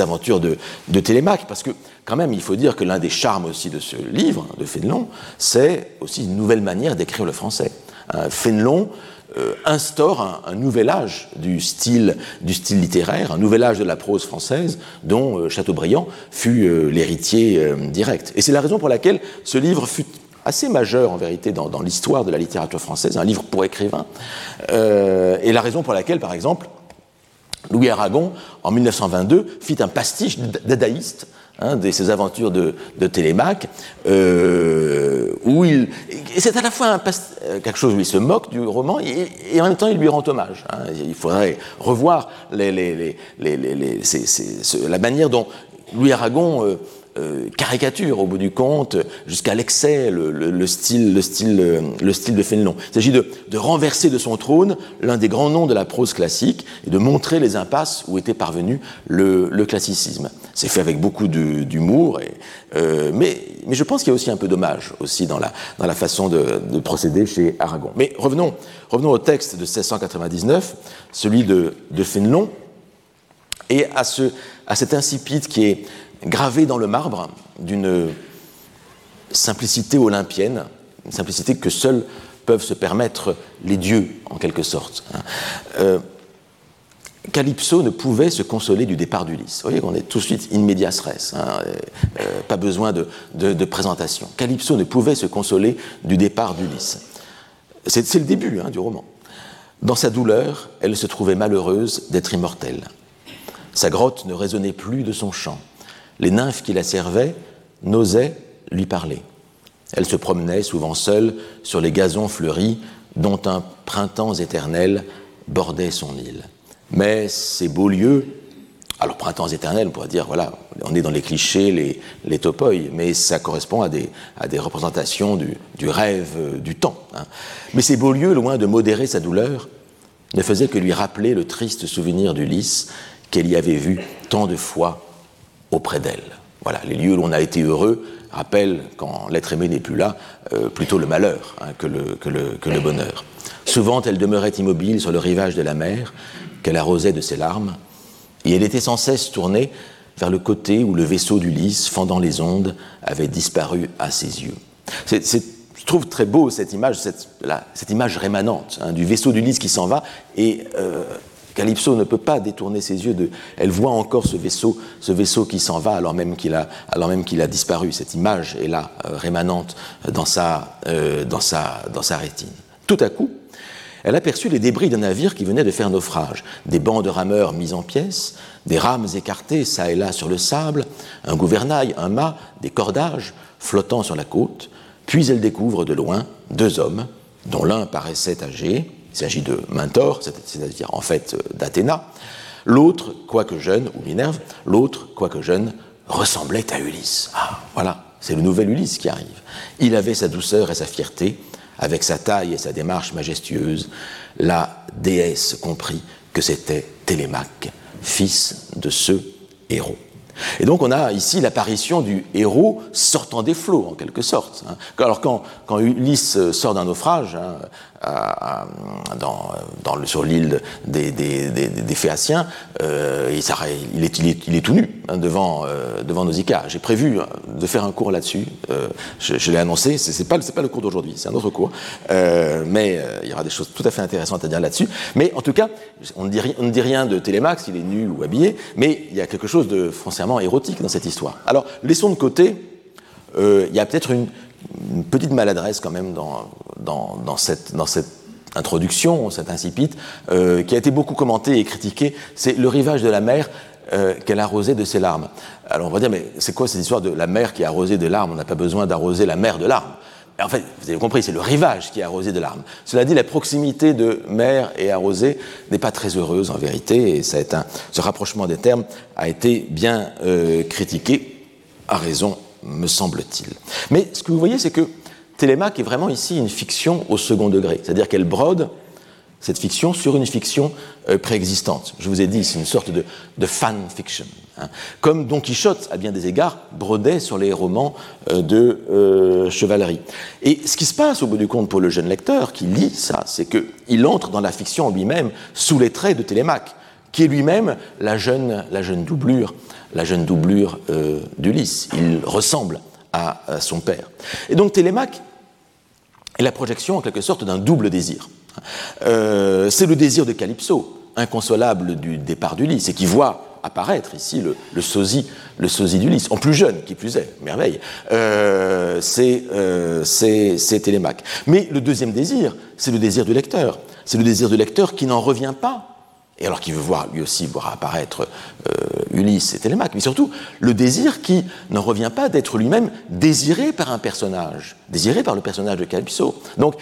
aventures de, Télémaque, parce que quand même, il faut dire que l'un des charmes aussi de ce livre, de Fénelon, c'est aussi une nouvelle manière d'écrire le français. Euh, Fénelon euh, instaure un, nouvel âge du style, du style littéraire, un nouvel âge de la prose française, dont euh, Chateaubriand fut l'héritier direct. Et c'est la raison pour laquelle ce livre fut assez majeur en vérité dans, l'histoire de la littérature française, un livre pour écrivains, euh, et la raison pour laquelle, par exemple, Louis Aragon, en 1922, fit un pastiche dadaïste hein, de ces aventures de, Télémaque, euh, où il. C'est à la fois euh, quelque chose où il se moque du roman et, en même temps il lui rend hommage. Hein. Il faudrait revoir la manière dont Louis Aragon. Euh, euh, caricature au bout du compte, jusqu'à l'excès, le, style, le, style, le style de Fénelon. Il s'agit de, renverser de son trône l'un des grands noms de la prose classique et de montrer les impasses où était parvenu le, classicisme. C'est fait avec beaucoup d'humour, euh, mais, mais, je pense qu'il y a aussi un peu d'hommage aussi dans la, dans la façon de, procéder chez Aragon. Mais revenons, revenons au texte de 1699, celui de, de Fénelon, et à, ce, à cet incipit qui est gravé dans le marbre d'une simplicité olympienne, une simplicité que seuls peuvent se permettre les dieux, en quelque sorte. Hein. Euh, Calypso ne pouvait se consoler du départ d'Ulysse. Vous voyez qu'on est tout de suite in hein, euh, euh, pas besoin de, présentation. Calypso ne pouvait se consoler du départ d'Ulysse. C'est le début hein, du roman. Dans sa douleur, elle se trouvait malheureuse d'être immortelle. Sa grotte ne résonnait plus de son chant les nymphes qui la servaient n'osaient lui parler. Elle se promenait souvent seule sur les gazons fleuris dont un printemps éternel bordait son île. Mais ces beaux lieux, alors printemps éternel, on pourrait dire, voilà, on est dans les clichés, les, les mais ça correspond à des, à des représentations du, rêve euh, du temps. Hein. Mais ces beaux lieux, loin de modérer sa douleur, ne faisaient que lui rappeler le triste souvenir d'Ulysse qu'elle y avait vu tant de fois auprès d'elle. Voilà, les lieux où l'on a été heureux rappellent, quand l'être aimé n'est plus là, euh, plutôt le malheur hein, que, le, bonheur. Souvent, elle demeurait immobile sur le rivage de la mer, qu'elle arrosait de ses larmes, et elle était sans cesse tournée vers le côté où le vaisseau d'Ulysse, fendant les ondes, avait disparu à ses yeux. je trouve très beau cette image, cette, cette image rémanente hein, du vaisseau d'Ulysse qui s'en va, et euh, Calypso ne peut pas détourner ses yeux de. Elle voit encore ce vaisseau, ce vaisseau qui s'en va alors même qu'il a, alors même qu'il a disparu. Cette image est là, euh, rémanente dans sa, euh, dans, sa, dans sa rétine. Tout à coup, elle aperçut les débris d'un navire qui venait de faire naufrage, des bancs de rameurs mis en pièces, des rames écartées çà et là sur le sable, un gouvernail, un mât, des cordages flottant sur la côte. Puis elle découvre de loin deux hommes, dont l'un paraissait âgé, il s'agit de Mentor, c'est-à-dire en fait euh, d'Athéna. L'autre, quoique jeune, ou Minerve, l'autre, quoique jeune, ressemblait à Ulysse. Ah, voilà, c'est le nouvel Ulysse qui arrive. Il avait sa douceur et sa fierté, avec sa taille et sa démarche majestueuse. La déesse comprit que c'était Télémaque, fils de ce héros. Et donc on a ici l'apparition du héros sortant des flots, en quelque sorte. Hein. Alors quand, Ulysse sort d'un naufrage, hein, dans, dans sur l'île des, des, des, des Phéaciens, euh, il, il, est, il, est, il, est, tout nu hein, devant, euh, devant Nausicaa. J'ai prévu de faire un cours là-dessus. Euh, je, je l'ai annoncé, c'est pas, pas le cours d'aujourd'hui, c'est un autre cours. Euh, mais euh, il y aura des choses tout à fait intéressantes à dire là-dessus. Mais en tout cas, on ne, dit, on ne dit rien de Télémaque, s'il est nu ou habillé, mais il y a quelque chose de foncièrement érotique dans cette histoire. Alors, laissons de côté, il y a peut-être une, une petite maladresse quand même dans, dans, cette, dans cette introduction, cette incipite, euh, qui a été beaucoup commentée et critiquée, c'est le rivage de la mer euh, qu'elle arrosait de ses larmes. Alors on va dire, mais c'est quoi cette histoire de la mer qui a arrosé de larmes? On n'a pas besoin d'arroser la mer de larmes. En fait, vous avez compris, c'est le rivage qui a arrosé de larmes. Cela dit, la proximité de mer et arrosée n'est pas très heureuse en vérité, et ça ce rapprochement des termes a été bien euh, critiqué, à raison me semble-t-il. Mais ce que vous voyez, c'est que Télémaque est vraiment ici une fiction au second degré, c'est-à-dire qu'elle brode cette fiction sur une fiction euh, préexistante. Je vous ai dit, c'est une sorte de, fan fiction. Hein. Comme Don Quichotte, à bien des égards, brodait sur les romans euh, de euh, chevalerie. Et ce qui se passe au bout du compte pour le jeune lecteur qui lit ça, c'est qu'il entre dans la fiction lui-même sous les traits de Télémaque, qui est lui-même la jeune, la jeune doublure la jeune doublure d'Ulysse. Il ressemble à, son père. Et donc Télémaque est la projection en quelque sorte d'un double désir. Euh, c'est le désir de Calypso, inconsolable du départ d'Ulysse, et qui voit apparaître ici le, sosie, le sosie d'Ulysse, en plus jeune, qui plus est, merveille, euh, c'est Télémaque. Mais le deuxième désir, c'est le désir du lecteur. C'est le désir du lecteur qui n'en revient pas et alors qu'il veut voir lui aussi voir apparaître euh, Ulysse et Télémaque, mais surtout le désir qui n'en revient pas d'être lui-même désiré par un personnage, désiré par le personnage de Calypso. Donc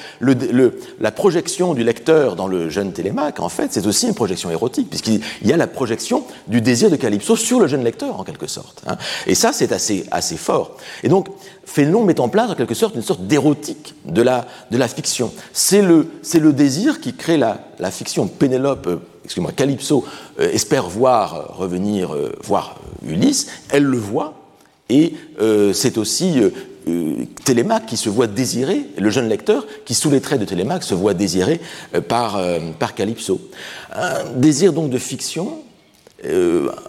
la projection du lecteur dans le jeune Télémaque, en fait, c'est aussi une projection érotique, puisqu'il y a la projection du désir de Calypso sur le jeune lecteur, en quelque sorte. Hein. Et ça, c'est assez, assez fort. Et donc, Fénelon met en place, en quelque sorte, une sorte d'érotique de la, de la fiction. C'est le, le désir qui crée la, la fiction. Pénélope excusez-moi, Calypso euh, espère voir euh, revenir, euh, voir Ulysse, elle le voit, et c'est aussi Télémaque qui se voit désiré, le jeune lecteur qui, sous les traits de Télémaque, se voit désiré par, par Calypso. Un désir donc de fiction,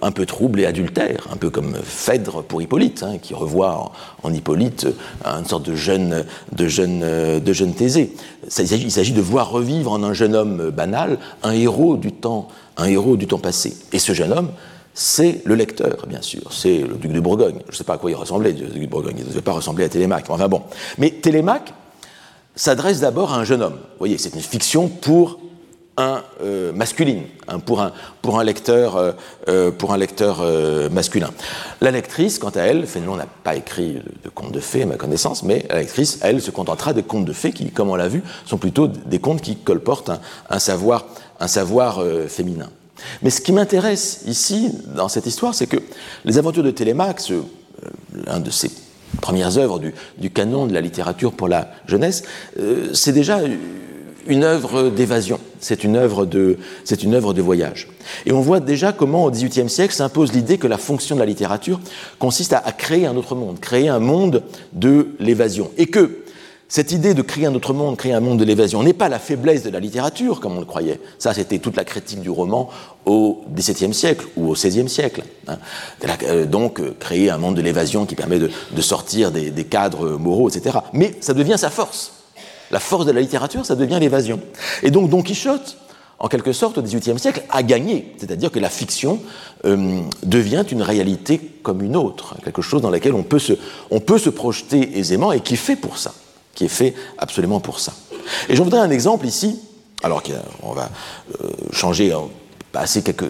un peu trouble et adultère, un peu comme Phèdre pour Hippolyte, hein, qui revoit en, Hippolyte une sorte de jeune, de jeune, de jeune Thésée il s'agit de voir revivre en un jeune homme banal un héros du temps, un héros du temps passé. Et ce jeune homme, c'est le lecteur, bien sûr. C'est le duc de Bourgogne. Je ne sais pas à quoi il ressemblait, le duc de Bourgogne. Il ne devait pas ressembler à Télémaque. Enfin bon. Mais Télémaque s'adresse d'abord à un jeune homme. Vous voyez, c'est une fiction pour un euh, masculine, hein, pour, un, pour un lecteur, euh, euh, pour un lecteur masculin. La lectrice, quant à elle, Fénelon n'a pas écrit de, contes de fées à ma connaissance, mais la lectrice, elle, se contentera de contes de fées qui, comme on l'a vu, sont plutôt des contes qui colportent un, savoir, un savoir féminin. Mais ce qui m'intéresse ici, dans cette histoire, c'est que les aventures de Télémaque, l'un de ses premières œuvres du, du, canon de la littérature pour la jeunesse, c'est déjà une œuvre d'évasion, c'est une œuvre de, une œuvre de voyage. Et on voit déjà comment au XVIIIe siècle s'impose l'idée que la fonction de la littérature consiste à, créer un autre monde, créer un monde de l'évasion, et que cette idée de créer un autre monde, créer un monde de l'évasion, n'est pas la faiblesse de la littérature, comme on le croyait. Ça, c'était toute la critique du roman au XVIIe siècle ou au XVIe siècle. Hein. Euh, donc, euh, créer un monde de l'évasion qui permet de, sortir des cadres moraux, etc. Mais ça devient sa force. La force de la littérature, ça devient l'évasion. Et donc Don Quichotte, en quelque sorte, au XVIIIe siècle, a gagné. C'est-à-dire que la fiction euh, devient une réalité comme une autre, quelque chose dans laquelle on peut, se, on peut se projeter aisément et qui est fait pour ça, qui est fait absolument pour ça. Et j'en voudrais un exemple ici, alors qu'on va euh, changer, hein, passer quelques,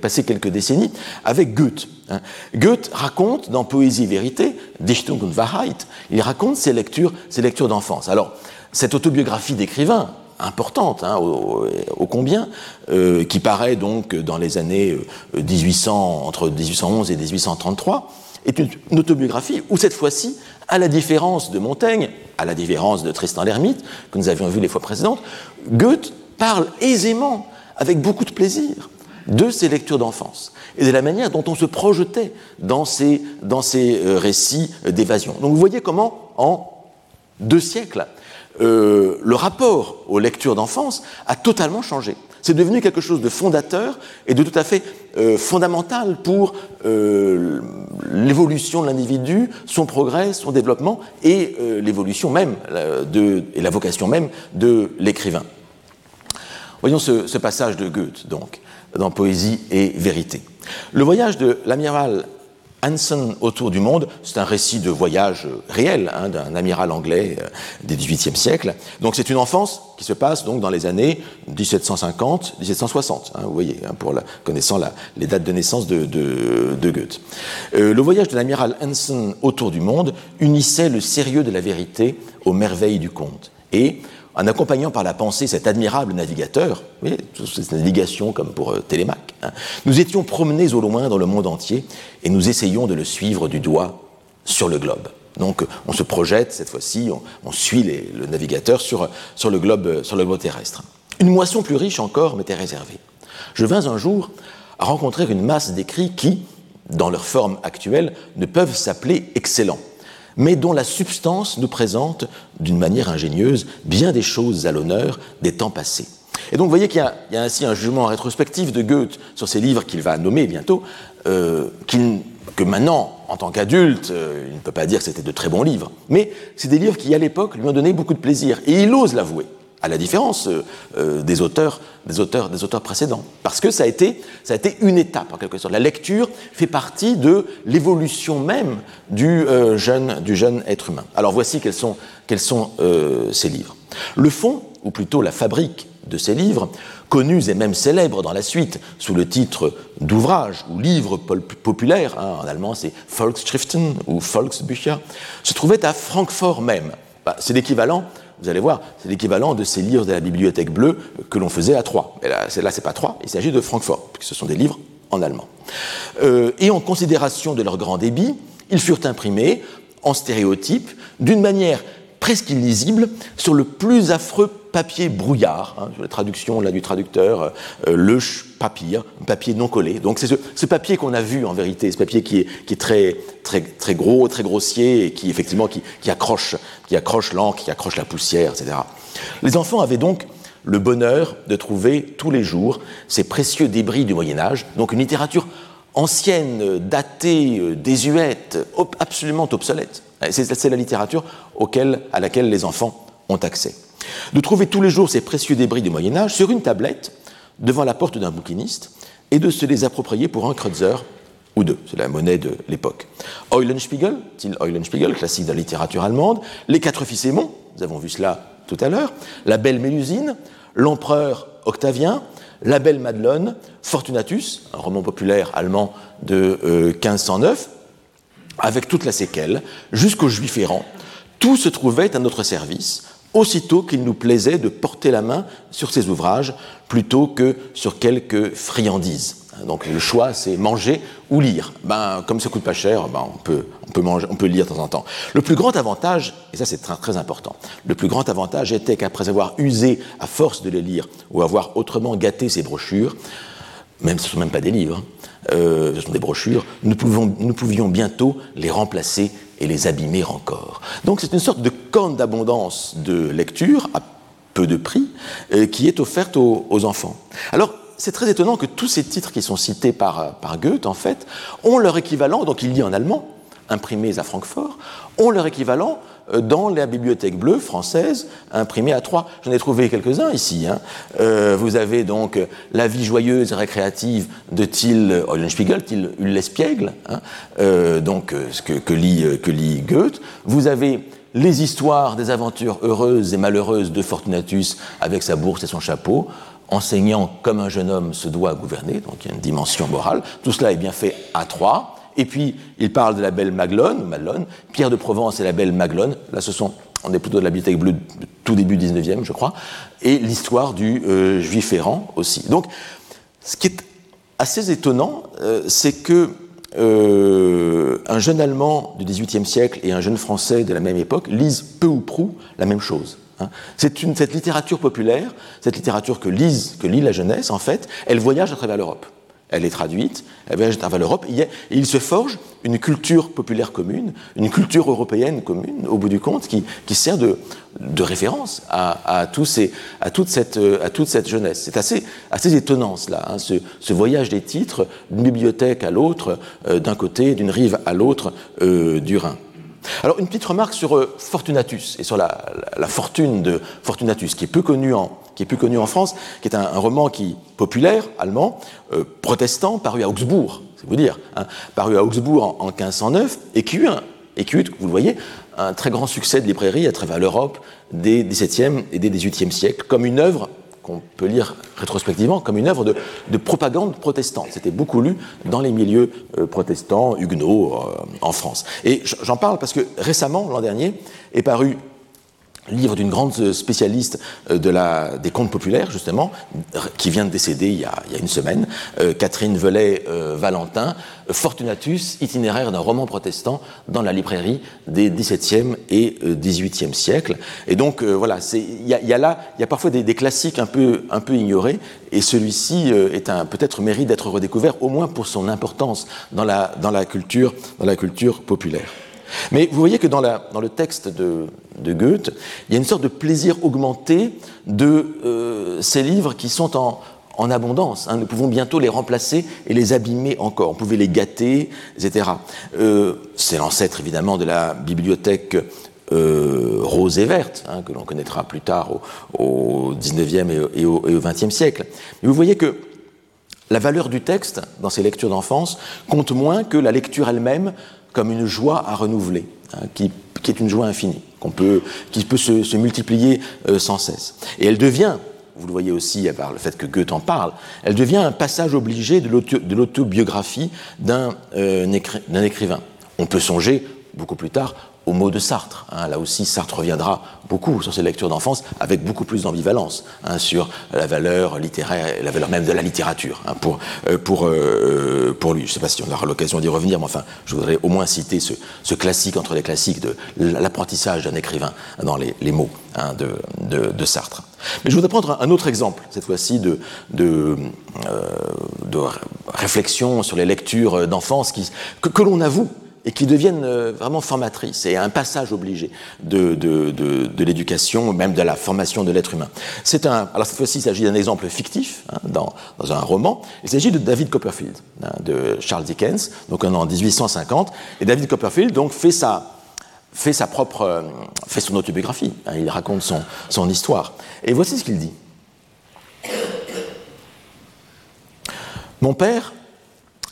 passer quelques décennies, avec Goethe. Hein. Goethe raconte dans Poésie Vérité, Dichtung und Wahrheit, il raconte ses lectures, ses lectures d'enfance. Alors, cette autobiographie d'écrivain, importante, hein, au, combien, euh, qui paraît donc dans les années 1800, euh, entre 1811 et 1833, est une, autobiographie où cette fois-ci, à la différence de Montaigne, à la différence de Tristan l'Hermite, que nous avions vu les fois précédentes, Goethe parle aisément, avec beaucoup de plaisir, de ses lectures d'enfance et de la manière dont on se projetait dans ces, dans ces euh, récits d'évasion. Donc vous voyez comment, en deux siècles, euh, le rapport aux lectures d'enfance a totalement changé. C'est devenu quelque chose de fondateur et de tout à fait euh, fondamental pour euh, l'évolution de l'individu, son progrès, son développement et l'évolution même et la vocation même de l'écrivain. Voyons ce, ce, passage de Goethe, donc, dans Poésie et Vérité. Le voyage de l'amiral Hansen autour du monde, c'est un récit de voyage réel hein, d'un amiral anglais euh, des XVIIIe siècle. Donc c'est une enfance qui se passe donc dans les années 1750-1760. Hein, vous voyez, hein, pour la, connaissant la, les dates de naissance de, de, de Goethe. Euh, le voyage de l'amiral Hansen autour du monde unissait le sérieux de la vérité aux merveilles du conte. Et en accompagnant par la pensée cet admirable navigateur, oui, cette navigation comme pour euh, Télémaque, hein, nous étions promenés au loin dans le monde entier et nous essayions de le suivre du doigt sur le globe. Donc on se projette cette fois-ci, on, suit le navigateur le globe, sur le globe terrestre. Une moisson plus riche encore m'était réservée. Je vins un jour à rencontrer une masse d'écrits qui, dans leur forme actuelle, ne peuvent s'appeler excellents mais dont la substance nous présente, d'une manière ingénieuse, bien des choses à l'honneur des temps passés. Et donc vous voyez qu'il y, a ainsi un jugement rétrospectif de Goethe sur ces livres qu'il va nommer bientôt, euh, que maintenant, en tant qu'adulte, euh, il ne peut pas dire que c'était de très bons livres, mais c'est des livres qui, à l'époque, lui ont donné beaucoup de plaisir, et il ose l'avouer à la différence euh, euh, des, auteurs, des, auteurs, des auteurs précédents. Parce que ça a, été, ça a été une étape, en quelque sorte. La lecture fait partie de l'évolution même du, euh, jeune, du jeune être humain. Alors voici quels sont, quels sont ces livres. Le fond, ou plutôt la fabrique de ces livres, connus et même célèbres dans la suite, sous le titre d'ouvrage ou livre populaire, hein, en allemand c'est Volksschriften ou Volksbücher, se trouvaient à Francfort même. Bah, c'est l'équivalent, vous allez voir, c'est l'équivalent de ces livres de la bibliothèque bleue que l'on faisait à Troyes. Mais là, là c'est pas Troyes, il s'agit de Francfort, puisque ce sont des livres en allemand. Euh, et en considération de leur grand débit, ils furent imprimés en stéréotype d'une manière presque illisible sur le plus affreux papier brouillard, hein, la traduction là, du traducteur, euh, le papier, un papier non collé. Donc c'est ce, papier qu'on a vu en vérité, ce papier qui est, très, très, très gros, très grossier et qui effectivement qui, accroche, qui accroche l'encre, qui accroche la poussière, etc. Les enfants avaient donc le bonheur de trouver tous les jours ces précieux débris du Moyen Âge, donc une littérature ancienne, datée, désuète, absolument obsolète. C'est la littérature à laquelle les enfants ont accès. De trouver tous les jours ces précieux débris du Moyen Âge sur une tablette devant la porte d'un bouquiniste et de se les approprier pour un kreutzer ou deux. C'est la monnaie de l'époque. Eulenspiegel, style Eulenspiegel, classique de la littérature allemande, Les Quatre Fils Aimons, nous avons vu cela tout à l'heure, La Belle Mélusine, L'Empereur Octavien, La Belle Madelone, Fortunatus, un roman populaire allemand de 1509, euh, avec toute la séquelle, jusqu'au Juif errant. Tout se trouvait à notre service, aussitôt qu'il nous plaisait de porter la main sur ces ouvrages plutôt que sur quelques friandises. Donc le choix, c'est manger ou lire. Ben, comme ça coûte pas cher, ben, on, peut, manger, on peut lire de temps en temps. Le plus grand avantage, et ça c'est très, important, le plus grand avantage était qu'après avoir usé à force de les lire ou avoir autrement gâté ces brochures, même ce ne sont même pas des livres, hein, euh, ce sont des brochures, nous pouvions bientôt les remplacer et les abîmer encore. Donc c'est une sorte de corne d'abondance de lecture à peu de prix euh, qui est offerte aux, enfants. Alors c'est très étonnant que tous ces titres qui sont cités par, Goethe, en fait, ont leur équivalent, donc il dit en allemand, imprimés à Francfort, ont leur équivalent dans la bibliothèque bleue française imprimée à Troyes. J'en ai trouvé quelques-uns ici. Hein. Euh, vous avez donc La vie joyeuse et récréative de Till Eulenspiegel, Till Ullespiègle, hein, euh, donc ce que, que, lit, que lit Goethe. Vous avez les histoires des aventures heureuses et malheureuses de Fortunatus avec sa bourse et son chapeau, enseignant comme un jeune homme se doit gouverner, donc il y a une dimension morale. Tout cela est bien fait à Troyes. Et puis, il parle de la belle Maglone, Pierre de Provence et la belle Maglone. Là, ce sont, on est plutôt de la bibliothèque bleue tout début 19e, je crois. Et l'histoire du euh, juif errant aussi. Donc, ce qui est assez étonnant, euh, c'est que euh, un jeune Allemand du XVIIIe siècle et un jeune Français de la même époque lisent peu ou prou la même chose. Hein. C'est cette littérature populaire, cette littérature que, lise, que lit la jeunesse, en fait, elle voyage à travers l'Europe elle est traduite, elle voyage à travers l'Europe, et il se forge une culture populaire commune, une culture européenne commune, au bout du compte, qui, sert de, référence à, à, toute cette, à jeunesse. C'est assez, étonnant, cela, hein, ce, voyage des titres d'une bibliothèque à l'autre, euh, d'un côté, d'une rive à l'autre euh, du Rhin. Alors, une petite remarque sur euh, Fortunatus et sur la, fortune de Fortunatus, qui est peu connu en, qui est plus connu en France, qui est un, roman qui, populaire, allemand, euh, protestant, paru à Augsbourg, c'est vous dire, hein, paru à Augsbourg en, 1509, et qui eut, un, et qui vous le voyez, un très grand succès de librairie à travers l'Europe des XVIIe et des XVIIIe siècles, comme une œuvre qu'on peut lire rétrospectivement comme une œuvre de, propagande protestante. C'était beaucoup lu dans les milieux euh, protestants, huguenots, euh, en France. Et j'en parle parce que récemment, l'an dernier, est paru livre d'une grande spécialiste euh, de la, des contes populaires, justement, qui vient de décéder il y a, une semaine, euh, Catherine Velay-Valentin, euh, Fortunatus, itinéraire d'un roman protestant dans la librairie des XVIIe et XVIIIe siècles. Et donc, voilà, il y, a là, il y a parfois des, classiques un peu, ignorés, et celui-ci est un peut-être mérite d'être redécouvert, au moins pour son importance culture, dans la culture populaire. Mais vous voyez que dans, le texte de, Goethe, il y a une sorte de plaisir augmenté de euh, ces livres qui sont en, abondance. Hein. Nous pouvons bientôt les remplacer et les abîmer encore. On pouvait les gâter, etc. Euh, c'est l'ancêtre évidemment de la bibliothèque euh, rose et verte, hein, que l'on connaîtra plus tard au, 19e et au, et au 20e siècle. Mais vous voyez que la valeur du texte dans ces lectures d'enfance compte moins que la lecture elle-même comme une joie à renouveler, hein, qui, est une joie infinie, peut, qui peut se, multiplier euh, sans cesse. Et elle devient, vous le voyez aussi par le fait que Goethe en parle, elle devient un passage obligé de l'autobiographie d'un écrivain. On peut songer beaucoup plus tard au mot de Sartre. Hein. Là aussi, Sartre reviendra beaucoup sur ses lectures d'enfance avec beaucoup plus d'ambivalence hein, sur la valeur littéraire la valeur même de la littérature hein, pour, euh, pour, euh, pour lui. Je ne sais pas si on aura l'occasion d'y revenir, mais enfin, je voudrais au moins citer ce, classique entre les classiques de l'apprentissage d'un écrivain dans les, les mots de, de, Sartre. Mais je voudrais prendre un autre exemple, cette fois-ci de, de, euh, de, réflexion sur les lectures d'enfance que, que l'on avoue et qui deviennent euh, vraiment formatrices et un passage obligé de, de, de, l'éducation, même de la formation de l'être humain. C'est un, alors cette fois-ci, il s'agit d'un exemple fictif hein, dans, dans, un roman. Il s'agit de David Copperfield, hein, de Charles Dickens, donc en 1850. Et David Copperfield donc fait sa fait sa propre, euh, fait son autobiographie. Hein, il raconte son, son histoire. Et voici ce qu'il dit. Mon père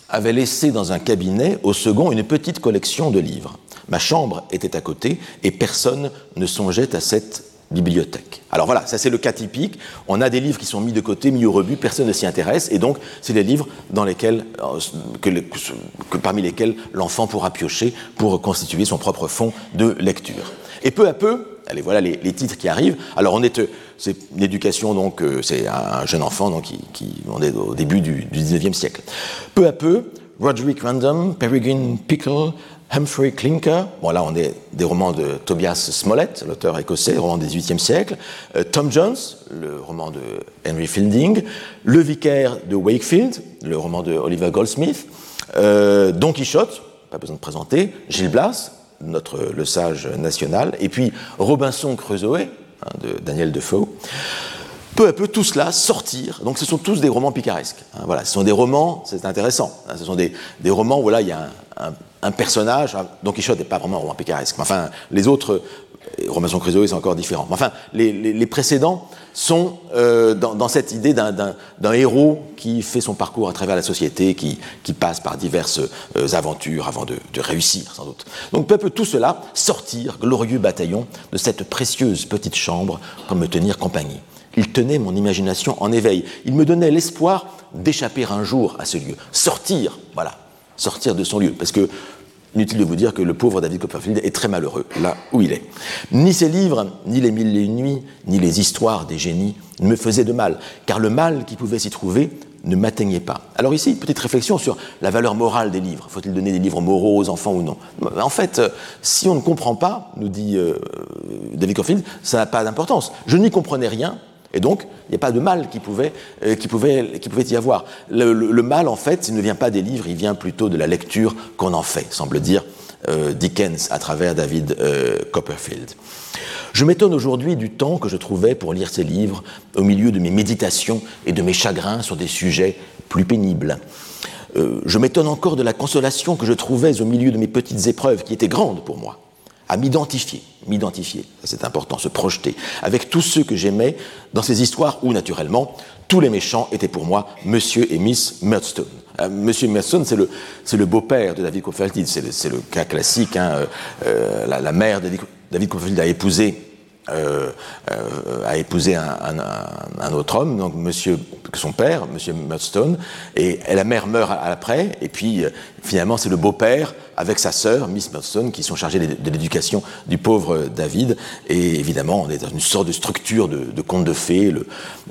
avait laissé dans un cabinet au second une petite collection de livres. Ma chambre était à côté et personne ne songeait à cette bibliothèque. Alors voilà, ça c'est le cas typique. On a des livres qui sont mis de côté, mis au rebut, personne ne s'y intéresse, et donc c'est des livres dans lesquels, euh, que, parmi lesquels l'enfant pourra piocher pour constituer son propre fond de lecture. Et peu à peu, allez, voilà les, les titres qui arrivent. Alors on est, c'est une éducation donc, euh, c'est un jeune enfant donc qui, qui, on est au début du, du 19e siècle. Peu à peu, Roderick Random, Peregrine Pickle, Humphrey Clinker, bon là on est des romans de Tobias Smollett, l'auteur écossais, roman du XVIIIe siècle, euh, Tom Jones, le roman de Henry Fielding, Le Vicaire de Wakefield, le roman de Oliver Goldsmith, euh, Don Quichotte, pas besoin de présenter, Gilles Blas, notre le sage national, et puis Robinson Crusoe hein, de Daniel Defoe. Peu à peu, tout cela sortir. Donc, ce sont tous des romans picaresques. Hein, voilà, ce sont des romans, c'est intéressant. Hein, ce sont des, romans où il y a un, personnage. Don Quichotte n'est pas vraiment un roman picaresque. Mais enfin, les autres, Robinson Crusoe, c'est encore différent. Mais enfin, les précédents sont euh, dans, cette idée d'un héros qui fait son parcours à travers la société, qui, qui passe par diverses euh, aventures avant de, de, réussir, sans doute. Donc peu à peu tout cela sortir, glorieux bataillon, de cette précieuse petite chambre pour me tenir compagnie. Il tenait mon imagination en éveil. Il me donnait l'espoir d'échapper un jour à ce lieu, sortir, voilà, sortir de son lieu, parce que Inutile de vous dire que le pauvre David Copperfield est très malheureux là où il est. Ni ses livres, ni les mille et une nuits, ni les histoires des génies ne me faisaient de mal, car le mal qui pouvait s'y trouver ne m'atteignait pas. Alors ici, petite réflexion sur la valeur morale des livres. Faut-il donner des livres moraux aux enfants ou non? En fait, euh, si on ne comprend pas, nous dit euh, David Copperfield, ça n'a pas d'importance. Je n'y comprenais rien, et donc, il n'y a pas de mal qui pouvait, euh, qui pouvait, qui pouvait y avoir. Le, mal, en fait, il ne vient pas des livres, il vient plutôt de la lecture qu'on en fait, semble dire euh, Dickens à travers David euh, Copperfield. Je m'étonne aujourd'hui du temps que je trouvais pour lire ces livres au milieu de mes méditations et de mes chagrins sur des sujets plus pénibles. Je m'étonne encore de la consolation que je trouvais au milieu de mes petites épreuves qui étaient grandes pour moi à m'identifier, m'identifier, c'est important, se projeter, avec tous ceux que j'aimais dans ces histoires où, naturellement, tous les méchants étaient pour moi Monsieur et Miss Murdstone. Euh, Monsieur Murdstone, c'est le, le beau-père de David Copperfield, c'est le, cas classique. Hein, euh, euh la, la, mère de David Copperfield a épousé euh, euh, a épousé un, autre homme, donc monsieur, son père, monsieur Murdstone, et, la mère meurt après, et puis euh, finalement c'est le beau-père avec sa sœur, Miss Murdstone, qui sont chargés de, l'éducation du pauvre David, et évidemment on est dans une sorte de structure de, conte de fées, le,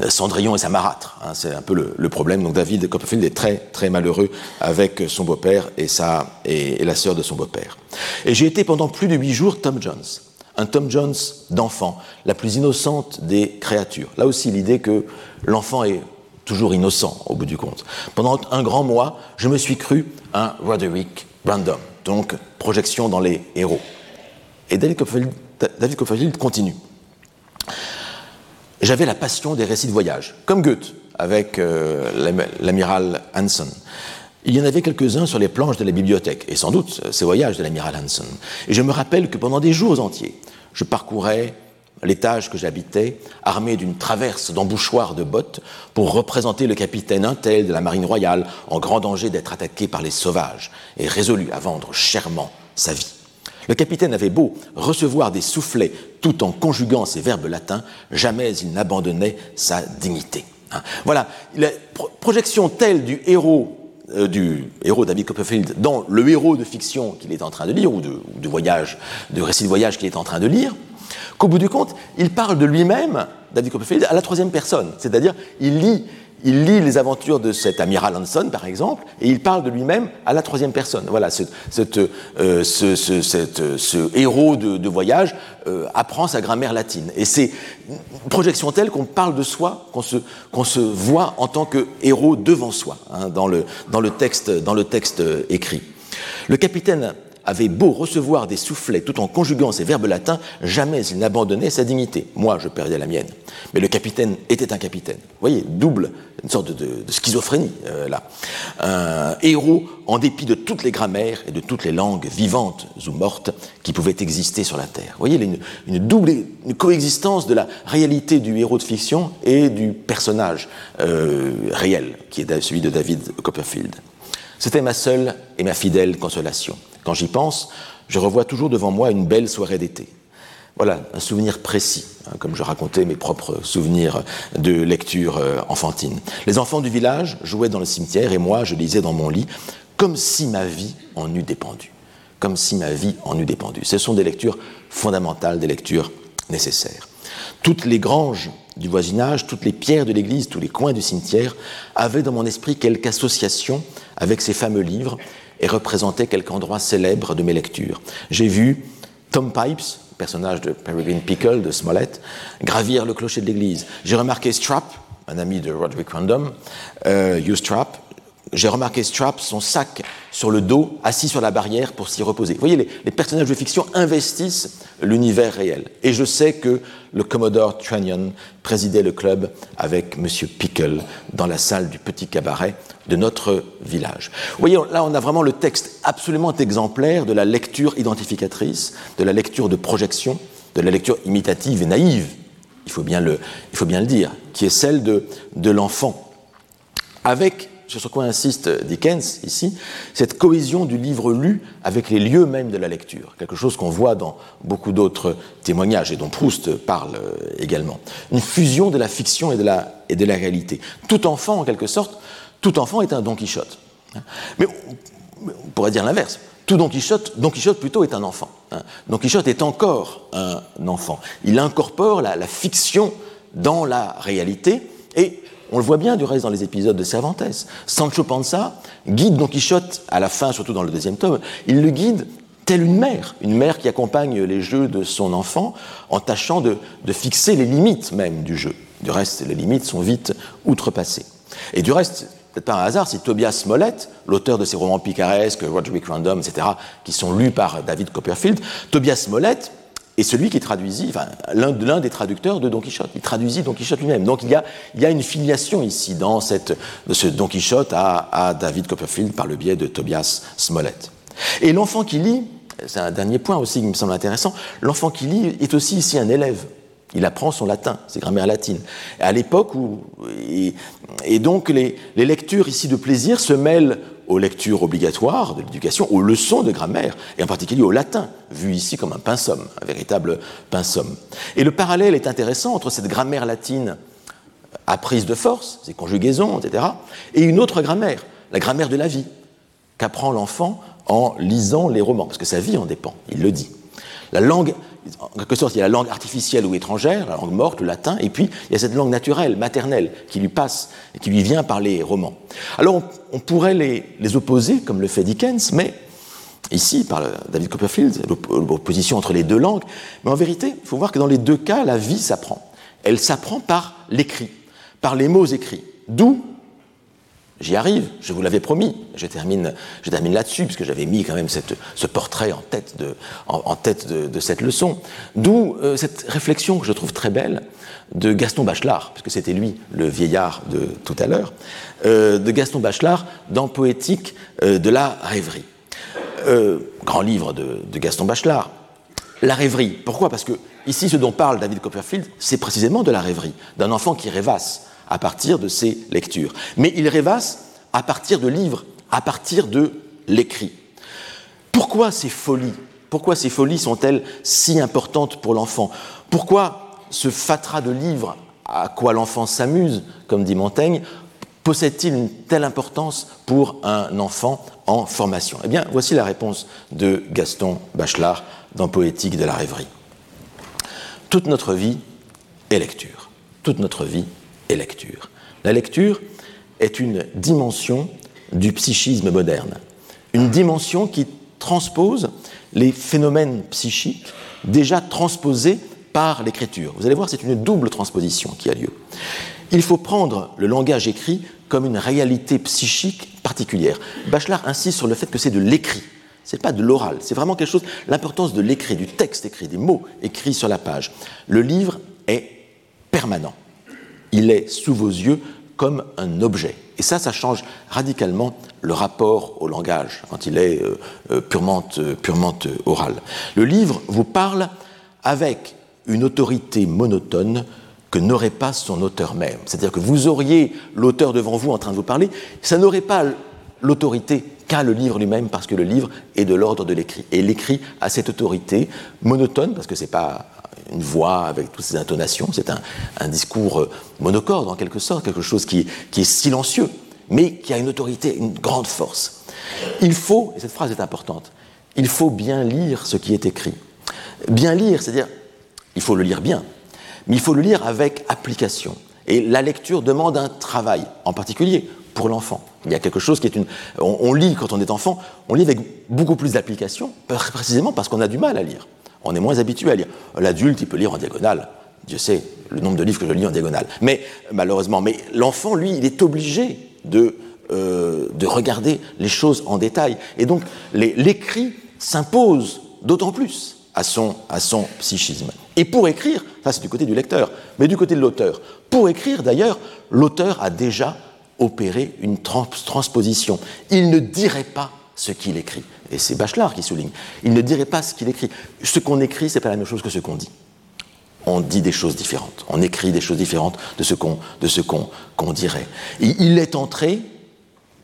Cendrillon et sa marâtre, hein, c'est un peu le, problème, donc David Copperfield est très très malheureux avec son beau-père et, sa, et la sœur de son beau-père. Et j'ai été pendant plus de huit jours Tom Jones un Tom Jones d'enfant, la plus innocente des créatures. Là aussi, l'idée que l'enfant est toujours innocent au bout du compte. Pendant un grand mois, je me suis cru un Roderick Random, donc projection dans les héros. Et David Copperfield, continue. J'avais la passion des récits de voyage, comme Goethe avec euh, l'amiral Hansen. Il y en avait quelques-uns sur les planches de la bibliothèque, et sans doute ces voyages de l'amiral Hansen. Et je me rappelle que pendant des jours entiers, je parcourais l'étage que j'habitais, armé d'une traverse d'embouchoirs de bottes, pour représenter le capitaine Intel de la marine royale, en grand danger d'être attaqué par les sauvages, et résolu à vendre chèrement sa vie. Le capitaine avait beau recevoir des soufflets tout en conjuguant ses verbes latins, jamais il n'abandonnait sa dignité. Hein. Voilà, la projection telle du héros euh, du héros David Copperfield dans le héros de fiction qu'il est en train de lire, ou de, voyage, de récit de voyage qu'il est en train de lire, qu'au bout du compte, il parle de lui-même, David Copperfield, à la troisième personne. C'est-à-dire, il lit il lit les aventures de cet amiral Hanson, par exemple, et il parle de lui-même à la troisième personne. Voilà, euh, ce, héros de, voyage euh, apprend sa grammaire latine. Et c'est une projection telle qu'on parle de soi, qu'on se, voit en tant que héros devant soi, hein, dans, le, texte, dans le texte écrit. Le capitaine avait beau recevoir des soufflets tout en conjuguant ses verbes latins, jamais il n'abandonnait sa dignité. Moi, je perdais la mienne. Mais le capitaine était un capitaine. Vous voyez, double, une sorte de, schizophrénie, euh, là. Un héros en dépit de toutes les grammaires et de toutes les langues vivantes ou mortes qui pouvaient exister sur la Terre. Vous voyez, une, double une coexistence de la réalité du héros de fiction et du personnage euh, réel, qui est celui de David Copperfield. C'était ma seule et ma fidèle consolation. Quand j'y pense, je revois toujours devant moi une belle soirée d'été. Voilà, un souvenir précis, hein, comme je racontais mes propres souvenirs de lecture euh, enfantine. Les enfants du village jouaient dans le cimetière et moi, je lisais dans mon lit, comme si ma vie en eût dépendu. Comme si ma vie en eût dépendu. Ce sont des lectures fondamentales, des lectures nécessaires. Toutes les granges du voisinage, toutes les pierres de l'église, tous les coins du cimetière avaient dans mon esprit quelque association avec ces fameux livres et représentait quelque endroit célèbre de mes lectures. J'ai vu Tom Pipes, personnage de Peregrine Pickle de Smollett, gravir le clocher de l'église. J'ai remarqué Strap, un ami de Roderick Random, euh, Hugh Strap, j'ai remarqué Strap, son sac sur le dos, assis sur la barrière pour s'y reposer. Vous voyez, les, personnages de fiction investissent l'univers réel. Et je sais que le Commodore Trunnion présidait le club avec M. Pickle dans la salle du petit cabaret de notre village. Vous voyez, là, on a vraiment le texte absolument exemplaire de la lecture identificatrice, de la lecture de projection, de la lecture imitative et naïve, il faut bien le, dire, qui est celle de, de l'enfant, avec sur quoi insiste Dickens ici, cette cohésion du livre lu avec les lieux même de la lecture, quelque chose qu'on voit dans beaucoup d'autres témoignages et dont Proust parle euh, également. Une fusion de la fiction et de la, et de la réalité. Tout enfant, en quelque sorte, tout enfant est un Don Quichotte. Mais on pourrait dire l'inverse. Tout Don Quichotte, Don Quichotte plutôt est un enfant. Hein. Don Quichotte est encore un enfant. Il incorpore la, la fiction dans la réalité et on le voit bien du reste dans les épisodes de Cervantes. Sancho Panza guide Don Quichotte à la fin, surtout dans le deuxième tome, il le guide telle une mère, une mère qui accompagne les jeux de son enfant en tâchant de, fixer les limites même du jeu. Du reste, les limites sont vite outrepassées. Et du reste, peut-être pas un hasard, c'est Tobias Smollett, l'auteur de ces romans picaresques, Roderick Random, etc., qui sont lus par David Copperfield. Tobias Smollett, et celui qui traduisit, enfin, l'un des traducteurs de Don Quichotte. Il traduisit Don Quichotte lui-même. Donc il y, a, une filiation ici dans ce Don Quichotte à, David Copperfield par le biais de Tobias Smollett. Et l'enfant qui lit, c'est un dernier point aussi qui me semble intéressant, l'enfant qui lit est aussi ici un élève. Il apprend son latin, ses grammaires latines. à l'époque où. Et, donc, les, lectures ici de plaisir se mêlent aux lectures obligatoires de l'éducation, aux leçons de grammaire, et en particulier au latin, vu ici comme un pinsomme, un véritable pinsomme. Et le parallèle est intéressant entre cette grammaire latine à prise de force, ses conjugaisons, etc., et une autre grammaire, la grammaire de la vie, qu'apprend l'enfant en lisant les romans, parce que sa vie en dépend, il le dit. La langue en quelque sorte, il y a la langue artificielle ou étrangère, la langue morte, le latin, et puis il y a cette langue naturelle, maternelle, qui lui passe et qui lui vient par les romans. Alors on, pourrait les, opposer, comme le fait Dickens, mais ici, par David Copperfield, l'opposition entre les deux langues, mais en vérité, il faut voir que dans les deux cas, la vie s'apprend. Elle s'apprend par l'écrit, par les mots écrits. D'où J'y arrive, je vous l'avais promis. Je termine, je termine là-dessus, puisque j'avais mis quand même ce portrait en tête de, cette leçon. D'où euh, cette réflexion que je trouve très belle de Gaston Bachelard, puisque c'était lui le vieillard de tout à l'heure, euh, de Gaston Bachelard dans Poétique euh, de la rêverie. grand livre de Gaston Bachelard. La rêverie. Pourquoi? Parce que ici, ce dont parle David Copperfield, c'est précisément de la rêverie, d'un enfant qui rêvasse à partir de ses lectures. Mais il rêvasse à partir de livres, à partir de l'écrit. Pourquoi ces folies? Pourquoi ces folies sont-elles si importantes pour l'enfant? Pourquoi ce fatras de livres à quoi l'enfant s'amuse, comme dit Montaigne, possède-t-il une telle importance pour un enfant en formation? Eh bien, voici la réponse de Gaston Bachelard dans Poétique de la rêverie. Toute notre vie est lecture. Toute notre vie est lecture. La lecture est une dimension du psychisme moderne, une dimension qui transpose les phénomènes psychiques déjà transposés par l'écriture. Vous allez voir, c'est une double transposition qui a lieu. Il faut prendre le langage écrit comme une réalité psychique particulière. Bachelard insiste sur le fait que c'est de l'écrit, c'est pas de l'oral, c'est vraiment quelque chose, l'importance de l'écrit, du texte écrit, des mots écrits sur la page. Le livre est permanent. Il est sous vos yeux comme un objet. Et ça, ça change radicalement le rapport au langage quand il est euh, euh, purement, euh, purement oral. Le livre vous parle avec une autorité monotone que n'aurait pas son auteur même. C'est-à-dire que vous auriez l'auteur devant vous en train de vous parler, ça n'aurait pas l'autorité qu'a le livre lui-même parce que le livre est de l'ordre de l'écrit. Et l'écrit a cette autorité monotone, parce que ce n'est pas une voix avec toutes ces intonations, c'est un, discours euh, monocorde en quelque sorte, quelque chose qui est silencieux, mais qui a une autorité, une grande force. Il faut, et cette phrase est importante, il faut bien lire ce qui est écrit. Bien lire, c'est-à-dire, il faut le lire bien, mais il faut le lire avec application. Et la lecture demande un travail, en particulier pour l'enfant. Il y a quelque chose qui est une. On, lit quand on est enfant, on lit avec beaucoup plus d'application, précisément parce qu'on a du mal à lire. On est moins habitué à lire. L'adulte, il peut lire en diagonale. Dieu sait le nombre de livres que je lis en diagonale. Mais malheureusement, mais l'enfant, lui, il est obligé de, euh, de regarder les choses en détail. Et donc, l'écrit s'impose d'autant plus à son, à son psychisme. Et pour écrire, ça c'est du côté du lecteur, mais du côté de l'auteur, pour écrire d'ailleurs, l'auteur a déjà opéré une transposition. Il ne dirait pas ce qu'il écrit. Et c'est Bachelard qui souligne. Il ne dirait pas ce qu'il écrit. Ce qu'on écrit, c'est pas la même chose que ce qu'on dit. On dit des choses différentes. On écrit des choses différentes de ce qu'on qu'on dirait. Et il est entré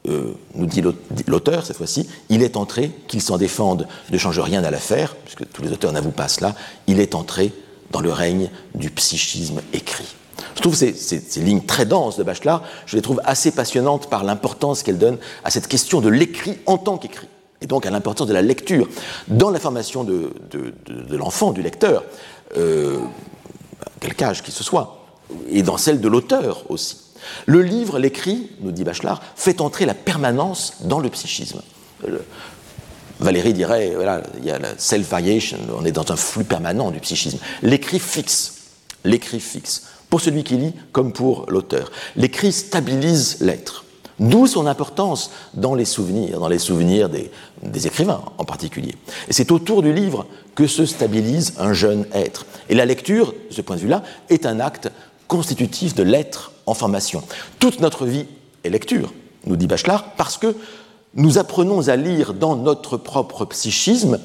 euh, nous dit l'auteur cette fois-ci, il est entré, qu'il s'en défende ne change rien à l'affaire, puisque tous les auteurs n'avouent pas cela, il est entré dans le règne du psychisme écrit. Je trouve ces, ces, lignes très denses de Bachelard, je les trouve assez passionnantes par l'importance qu'elles donnent à cette question de l'écrit en tant qu'écrit, et donc à l'importance de la lecture dans la formation de, l'enfant, du lecteur, euh, quel âge qu'il ce soit, et dans celle de l'auteur aussi. Le livre, l'écrit, nous dit Bachelard, fait entrer la permanence dans le psychisme. Valérie dirait, voilà, il y a la self-variation, on est dans un flux permanent du psychisme. L'écrit fixe, l'écrit fixe, pour celui qui lit comme pour l'auteur. L'écrit stabilise l'être. D'où son importance dans les souvenirs, dans les souvenirs des, écrivains en particulier. Et c'est autour du livre que se stabilise un jeune être. Et la lecture, de ce point de vue-là, est un acte constitutif de l'être en formation. Toute notre vie est lecture, nous dit Bachelard, parce que nous apprenons à lire dans notre propre psychisme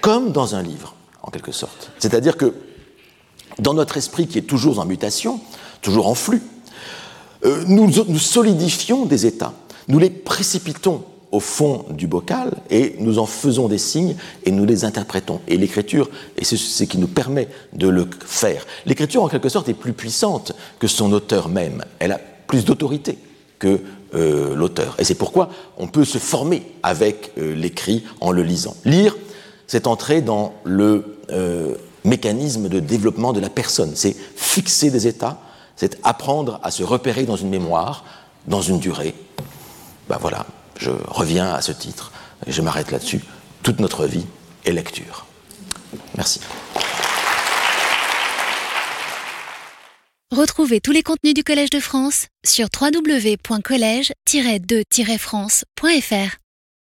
comme dans un livre, en quelque sorte. C'est-à-dire que dans notre esprit qui est toujours en mutation, toujours en flux, euh, nous, solidifions des états, nous les précipitons au fond du bocal et nous en faisons des signes et nous les interprétons. Et l'écriture, et c'est ce qui nous permet de le faire. L'écriture, en quelque sorte, est plus puissante que son auteur même. Elle a plus d'autorité que euh, l'auteur. Et c'est pourquoi on peut se former avec euh, l'écrit en le lisant. Lire, c'est entrer dans le mécanisme de développement de la personne. C'est fixer des états, c'est apprendre à se repérer dans une mémoire, dans une durée. Ben voilà, je reviens à ce titre et je m'arrête là-dessus. Toute notre vie est lecture. Merci. Retrouvez tous les contenus du Collège de France sur www.colège-2-france.fr.